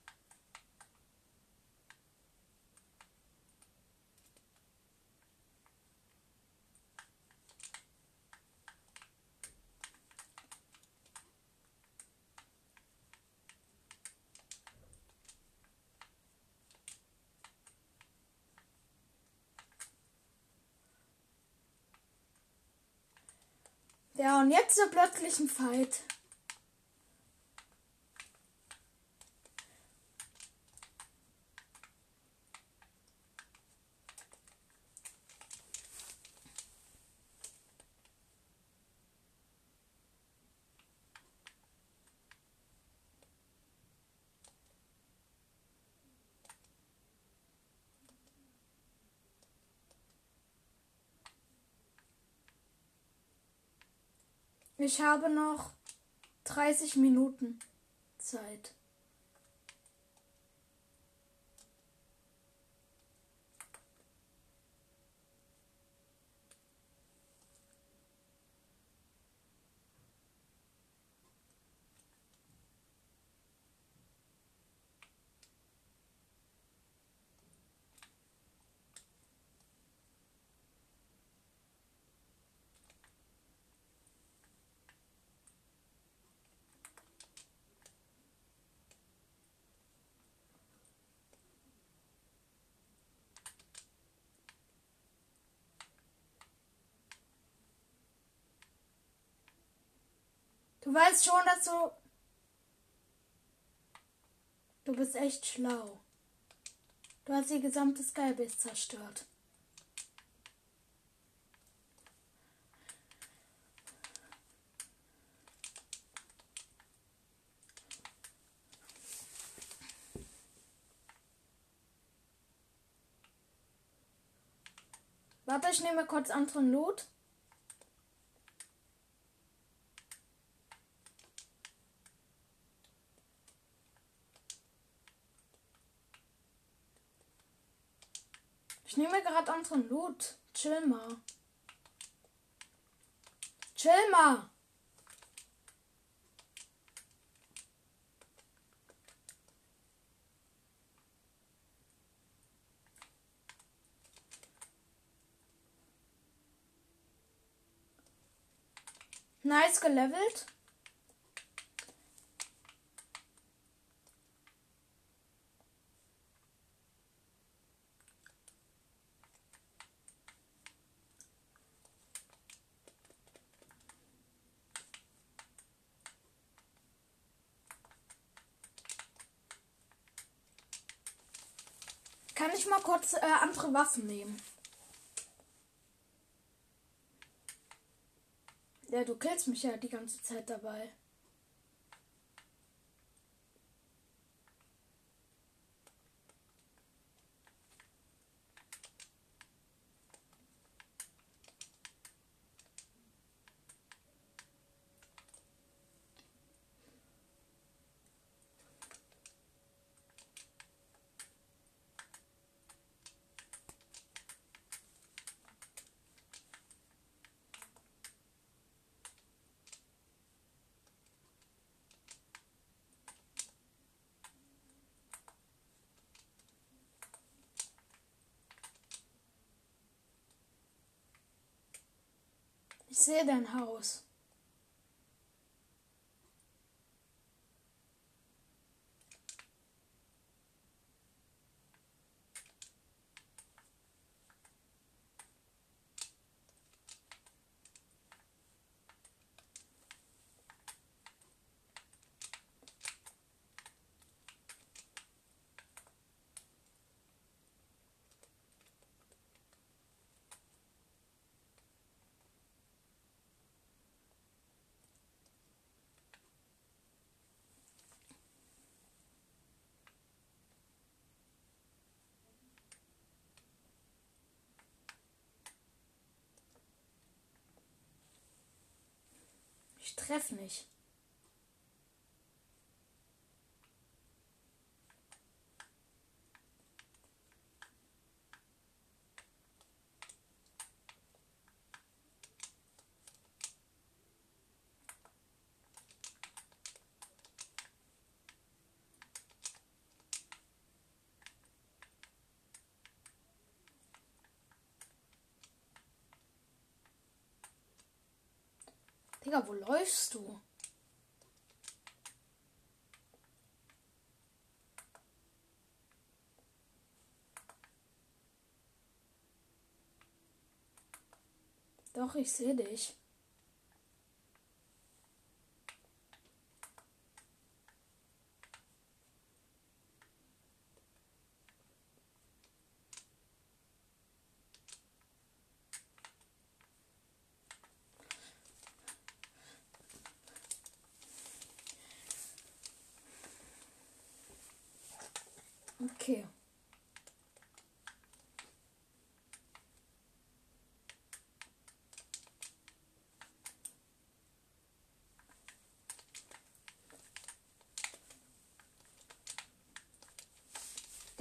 Ja, und jetzt so plötzlich ein Fight. Ich habe noch 30 Minuten Zeit. Du weißt schon, dass du. Du bist echt schlau. Du quasi ihr gesamtes Skybase zerstört. Warte, ich nehme kurz anderen Loot. Ich nehme gerade anderen Loot. Chill mal. Chill mal. Nice gelevelt. Kann ich mal kurz äh, andere Waffen nehmen? Ja, du killst mich ja die ganze Zeit dabei. Sehe dein Haus. Ich treffe nicht. Digga, wo läufst du? Doch, ich sehe dich. Okay.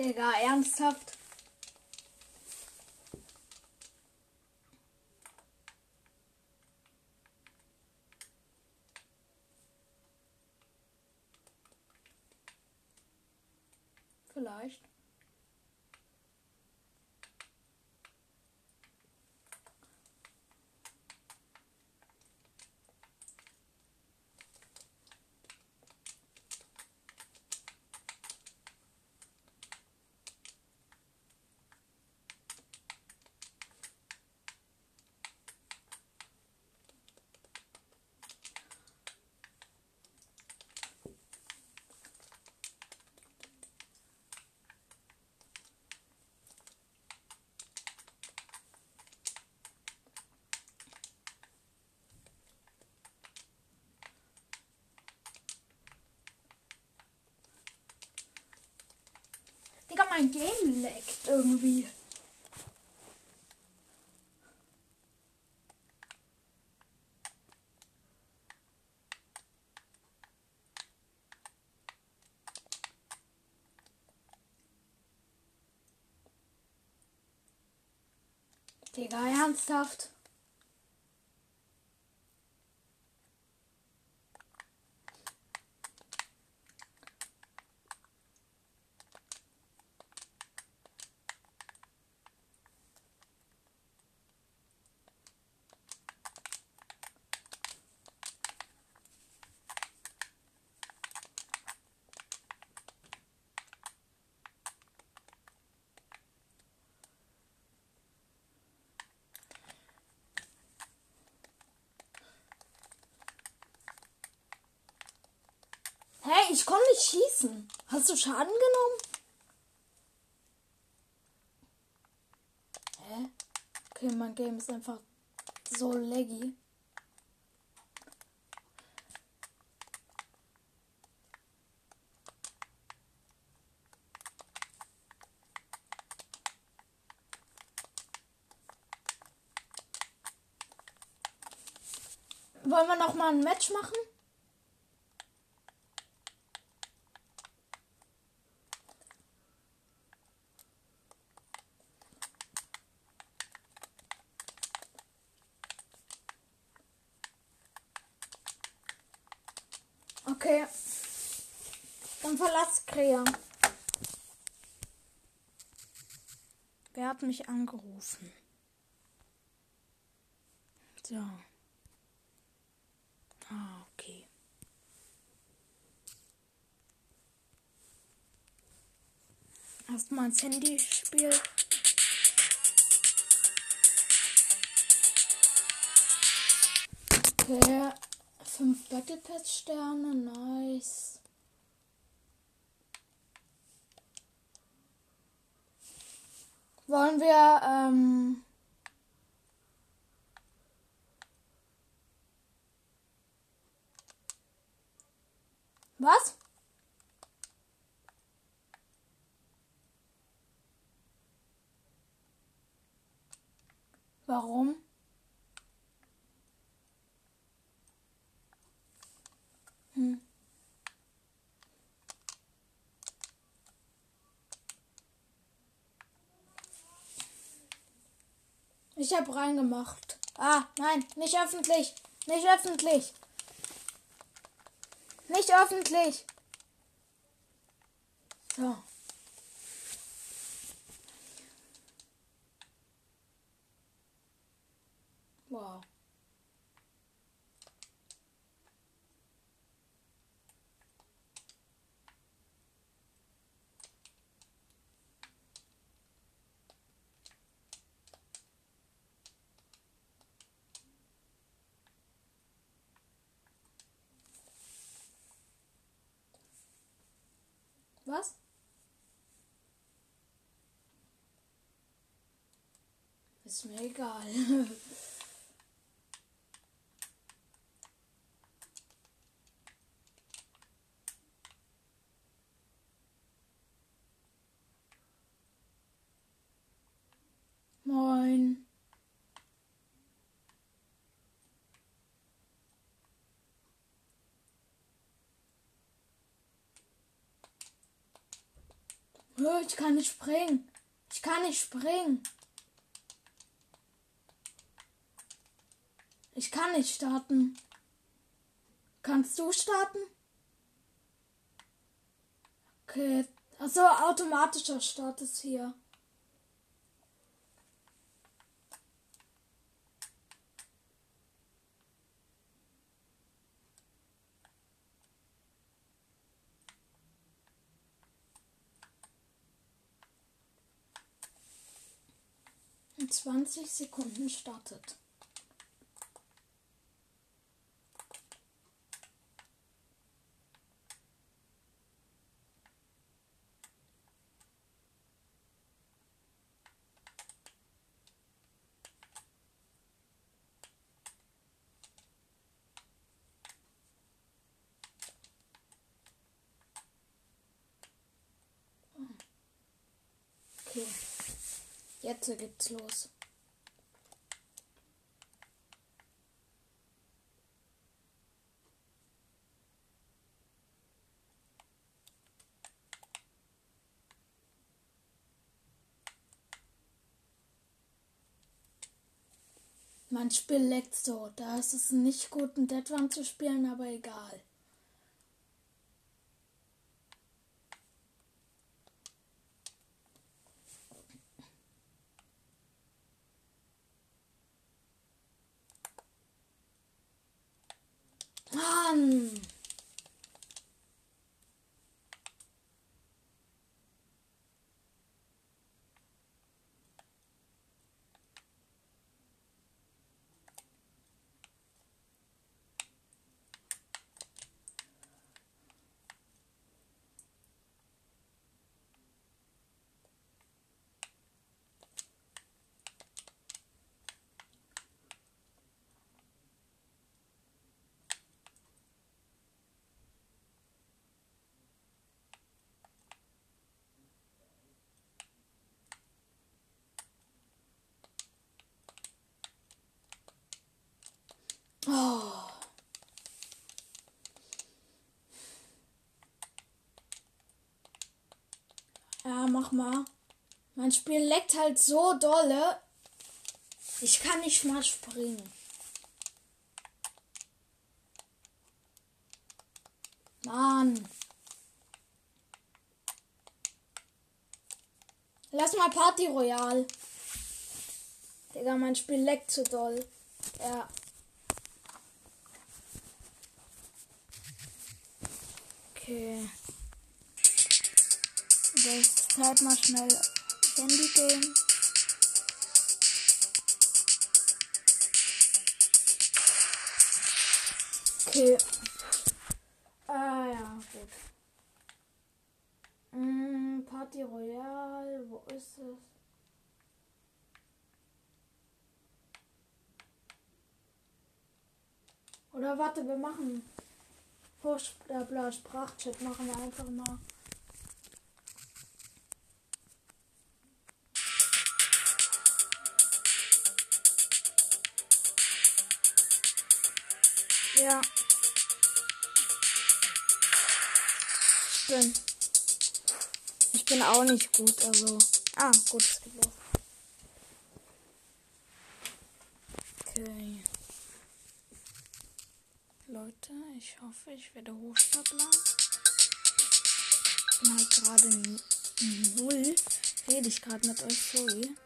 Digga, ernsthaft? Leckt irgendwie. Digga, ernsthaft? Hey, ich konnte nicht schießen. Hast du Schaden genommen? Hä? Okay, mein Game ist einfach so laggy. Wollen wir noch mal ein Match machen? Okay. Dann Krea. Wer hat mich angerufen? So. Ah, okay. Erstmal ins Handy spielen. Okay. Fünf Battle Pass Sterne, nice. Wollen wir, ähm, Was? Warum? Hm. Ich hab reingemacht. Ah, nein, nicht öffentlich. Nicht öffentlich. Nicht öffentlich. So. Wow. Was? Ist mir egal. Moin. Hör, Ich kann nicht springen. Ich kann nicht springen. Ich kann nicht starten. Kannst du starten? Okay. Also automatischer Start ist hier. 20 Sekunden startet. Jetzt geht's los. Mein Spiel leckt so. Da ist es nicht gut, ein Dead Run zu spielen, aber egal. Mann! Oh. Ja, mach mal. Mein Spiel leckt halt so dolle. Ich kann nicht mal springen. Mann. Lass mal Party Royal. Digga, mein Spiel leckt zu doll. Ja. Okay. Das Zeit mal schnell Handy gehen. Okay. Ah ja, gut. Mm, Party Royale, wo ist es? Oder warte, wir machen bla Sprachchat machen wir einfach mal. Ja. Ich bin. Ich bin auch nicht gut, also. Ah, gut, es geht los. Okay. Leute, ich hoffe, ich werde Hochstapler. Ich bin halt gerade null. Rede ich gerade mit euch, sorry.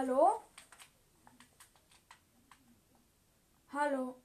Hallo? Hallo?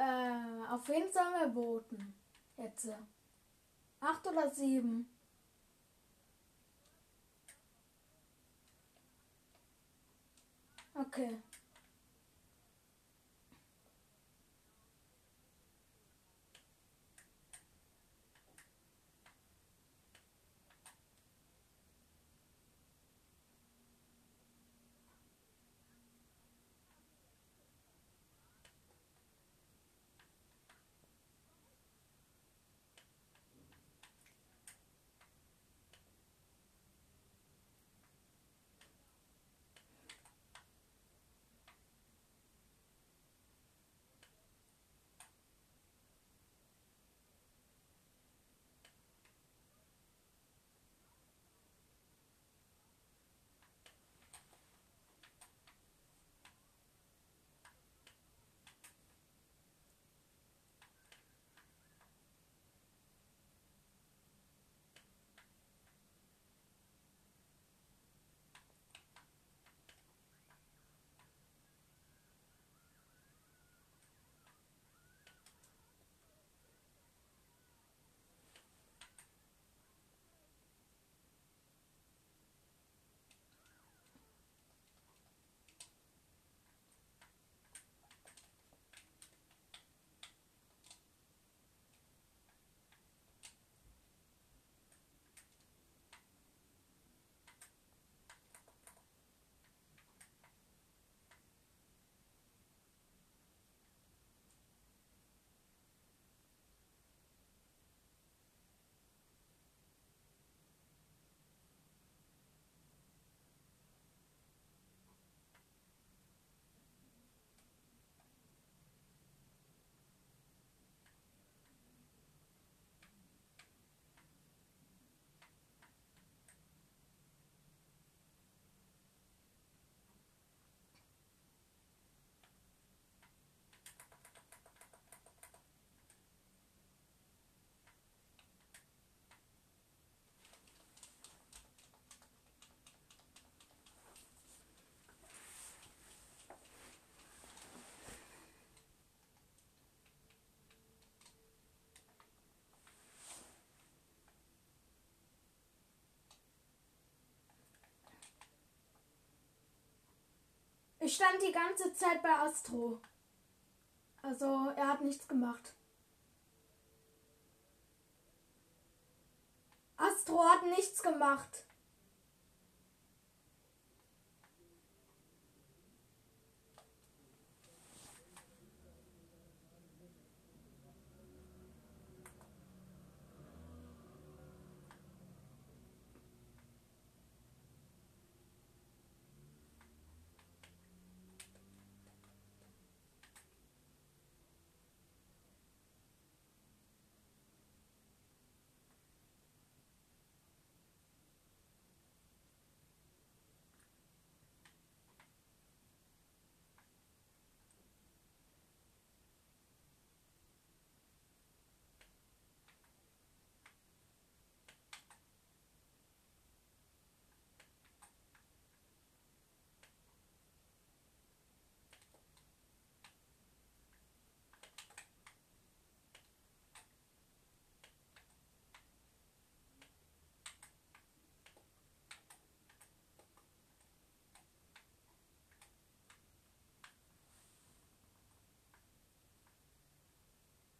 Äh, auf wen sollen wir voten? Jetzt. Acht oder sieben? Okay. Ich stand die ganze Zeit bei Astro. Also er hat nichts gemacht. Astro hat nichts gemacht.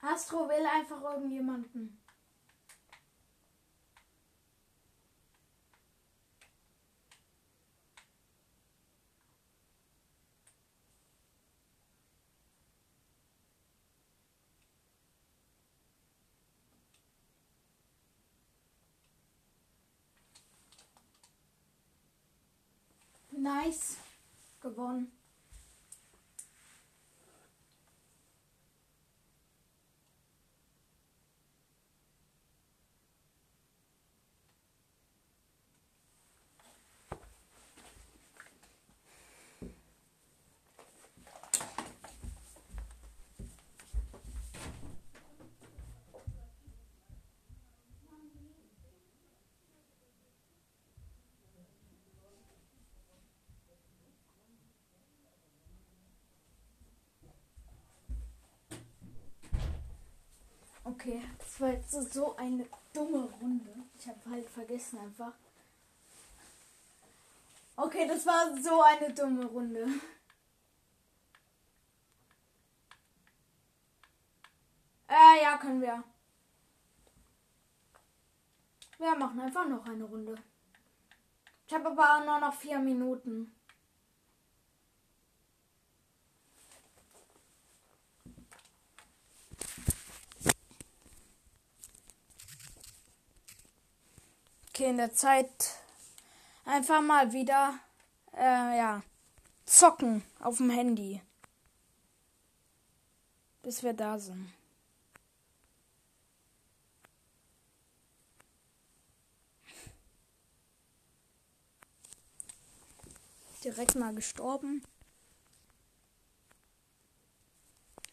Astro will einfach irgendjemanden. Nice. Gewonnen. Okay, das war jetzt so- eine dumme Runde. Ich habe halt vergessen einfach. Okay, das war so eine dumme Runde. Äh, ja, können wir. Wir machen einfach noch eine Runde. Ich habe aber nur noch vier Minuten. Okay, in der Zeit einfach mal wieder, äh, ja, zocken auf dem Handy. Bis wir da sind. Direkt mal gestorben.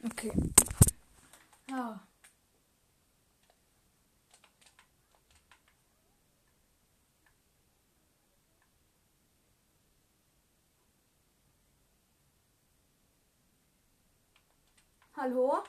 Okay. Ja. Hallo?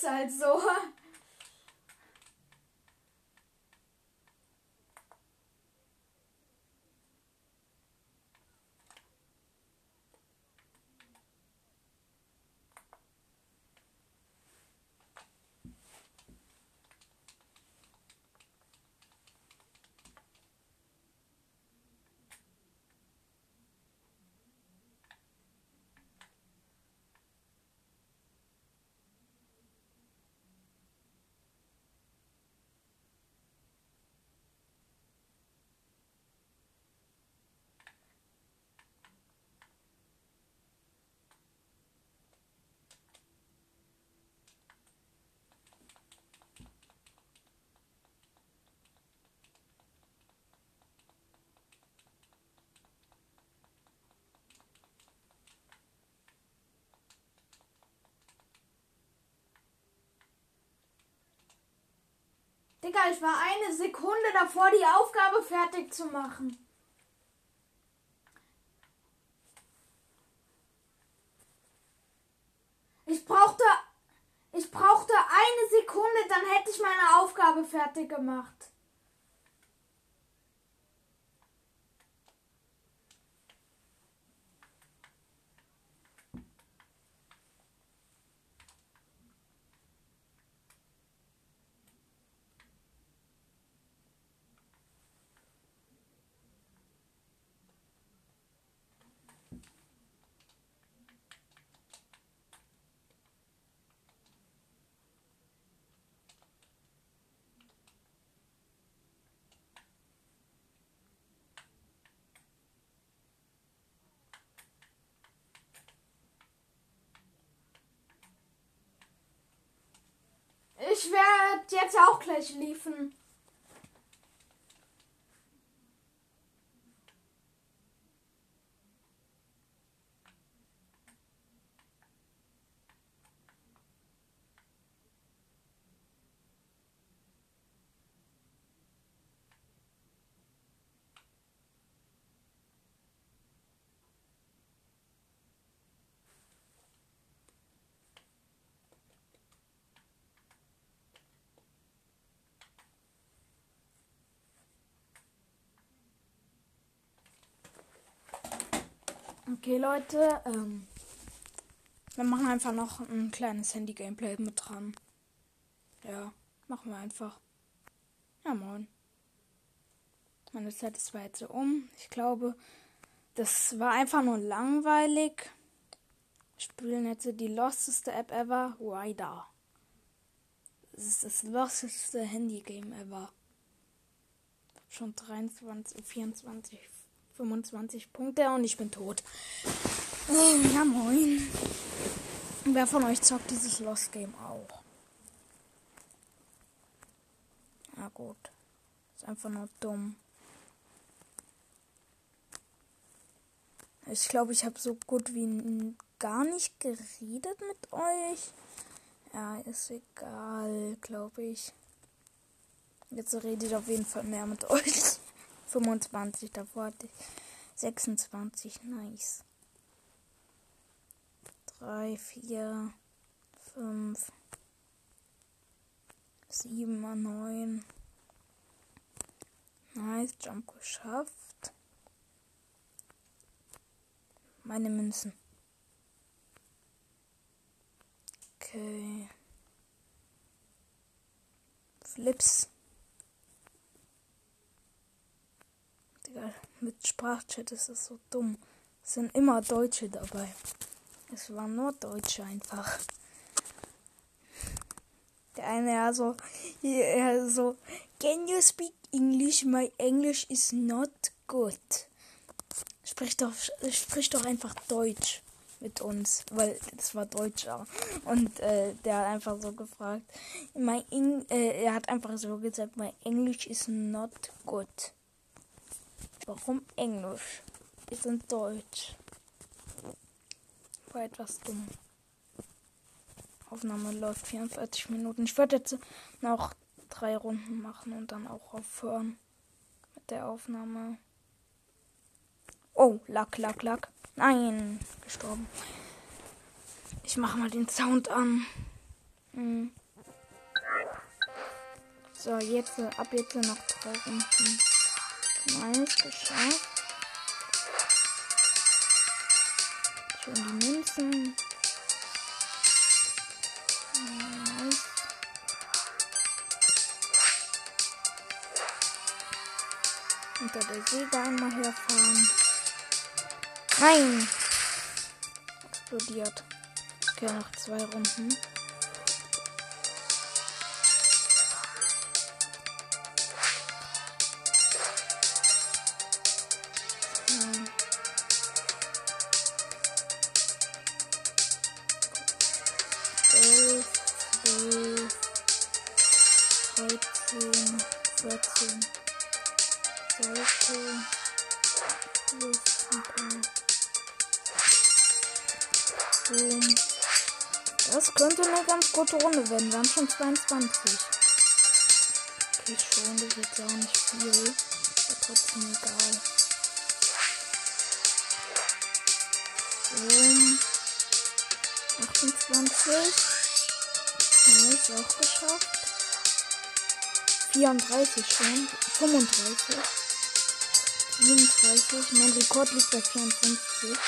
Ist halt so. Digga, ich war eine Sekunde davor, die Aufgabe fertig zu machen. Ich brauchte. Ich brauchte eine Sekunde, dann hätte ich meine Aufgabe fertig gemacht. Ich werde jetzt auch gleich liefen. Okay, Leute, ähm, wir machen einfach noch ein kleines Handy-Gameplay mit dran. Ja, machen wir einfach. Ja, moin. Meine Zeit ist weit so um. Ich glaube, das war einfach nur langweilig. Spielen jetzt die losteste App ever, Rider. Das ist das losteste Handy-Game ever. Schon 23, 24, 25 Punkte und ich bin tot. Oh, ja, moin. Wer von euch zockt dieses Lost Game auch? gut. Ist einfach nur dumm. Ich glaube, ich habe so gut wie gar nicht geredet mit euch. Ja, ist egal, glaube ich. Jetzt rede ich auf jeden Fall mehr mit euch. 25, davor hatte ich 26, nice. 3, 4, 5, 7, 9. Nice, Jump geschafft. Meine Münzen. Okay. Flips. Digga, mit Sprachchat ist das so dumm. Es sind immer Deutsche dabei. Es waren nur Deutsche einfach. Der eine ja so, ja so, can you speak English? My English is not good. Sprich doch, sprich doch einfach Deutsch mit uns, weil das war Deutscher. Und äh, der hat einfach so gefragt, my Eng äh, er hat einfach so gesagt, my English is not good. Warum Englisch? Wir sind Deutsch. War etwas dumm. Aufnahme läuft 44 Minuten. Ich werde jetzt noch drei Runden machen und dann auch aufhören mit der Aufnahme. Oh, Lack, Lack, Lack. Nein, gestorben. Ich mache mal den Sound an. Hm. So, jetzt ab jetzt noch drei Runden. Nice, geschafft. Schon die Münzen. Nice. Unter der Säge einmal herfahren. Nein! Explodiert. Okay, noch zwei Runden. Schon 22. Okay, schon, das ist jetzt auch nicht viel. Aber trotzdem egal. Boom. 28. Ja, ist auch geschafft. 34 schon. 35. 37. Mein Rekord liegt bei 54.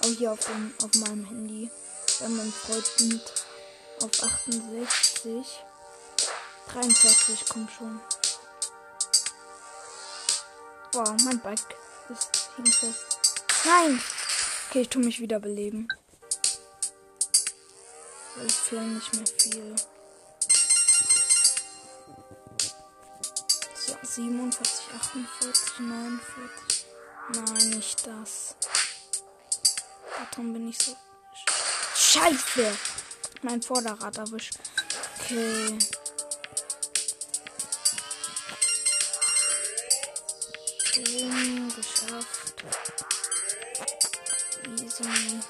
Auch hier auf, dem, auf meinem Handy. Bei meinem Freund auf 68. 43 kommt schon. Wow, mein Bike ist hing fest. Nein! Okay, ich tue mich wieder beleben. Weil es fehlen nicht mehr viel. So, 47, 48, 49. Nein, nicht das. Darum bin ich so. Scheiße! Mein Vorderrad erwischt. Okay. Boom, geschafft. Easy.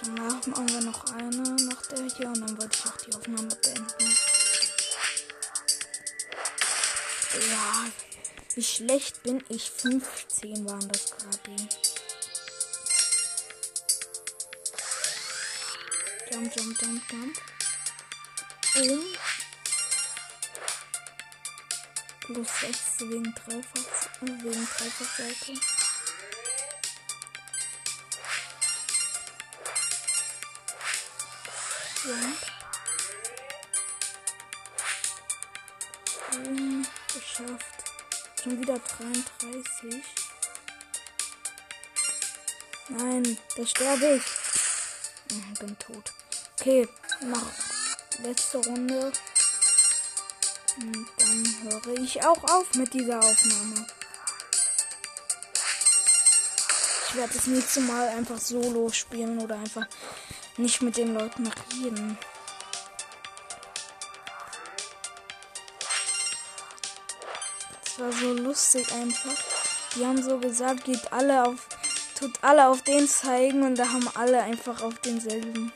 Danach machen wir noch eine nach der hier und dann wollte ich auch die Aufnahme beenden. Ja, wie schlecht bin ich? 15 waren das gerade. Jump, jump, jump, jump. Um. Plus 6 wegen Dreifach, wegen Dreifachseite. Jump. Um, geschafft. Schon wieder 33. Nein, da sterbe ich. Ich bin tot. Okay, noch letzte Runde. Und dann höre ich auch auf mit dieser Aufnahme. Ich werde das nächste Mal einfach solo spielen oder einfach nicht mit den Leuten reden. Das war so lustig einfach. Die haben so gesagt, geht alle auf, tut alle auf den zeigen und da haben alle einfach auf denselben.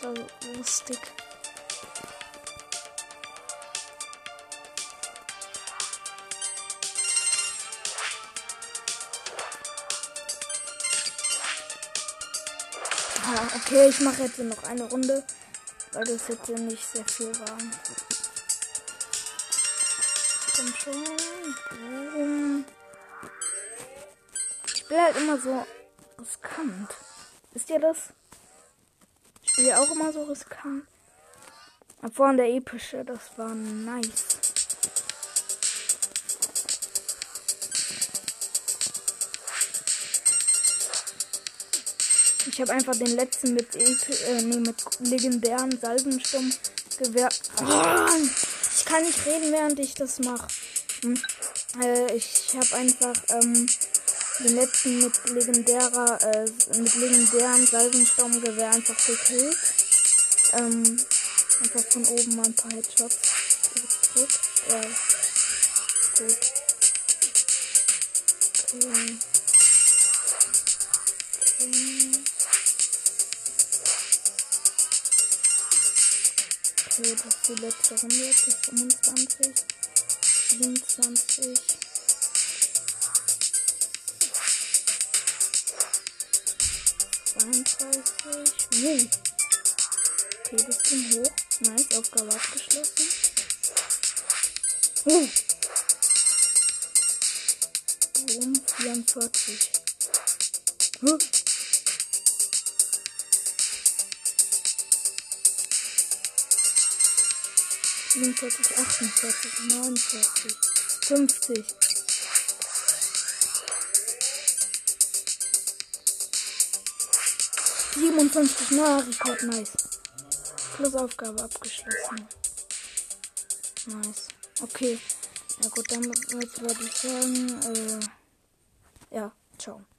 Das war so lustig. Okay, ich mache jetzt noch eine Runde, weil das jetzt nicht sehr viel war. Komm schon. Ich bin halt immer so riskant. Wisst ihr das? Spiele auch immer so riskant. Aber vorhin der epische, das war nice. Ich habe einfach den letzten mit, äh, nee, mit legendären Salbensturmgewehr. Oh, ich kann nicht reden, während ich das mache. Hm. Äh, ich habe einfach ähm, den letzten mit legendärer, äh, mit legendären Salbensturmgewehr einfach gekillt. Ähm, einfach von oben mal ein paar Headshots gedrückt. Ja. Gut. Okay. okay. Das ist die letzte Runde. Die 25, 27. 32. Wow. Okay, das bisschen hoch. Nice, Aufgabe abgeschlossen. Wow. Boom, 44. Huh. Siebenundvierzig, achtundvierzig, neunundvierzig, fünfzig. 55 neuer Rekord, nice. Plus Aufgabe abgeschlossen. Nice. Okay. Ja gut, dann würde ich sagen, äh, ja, ciao.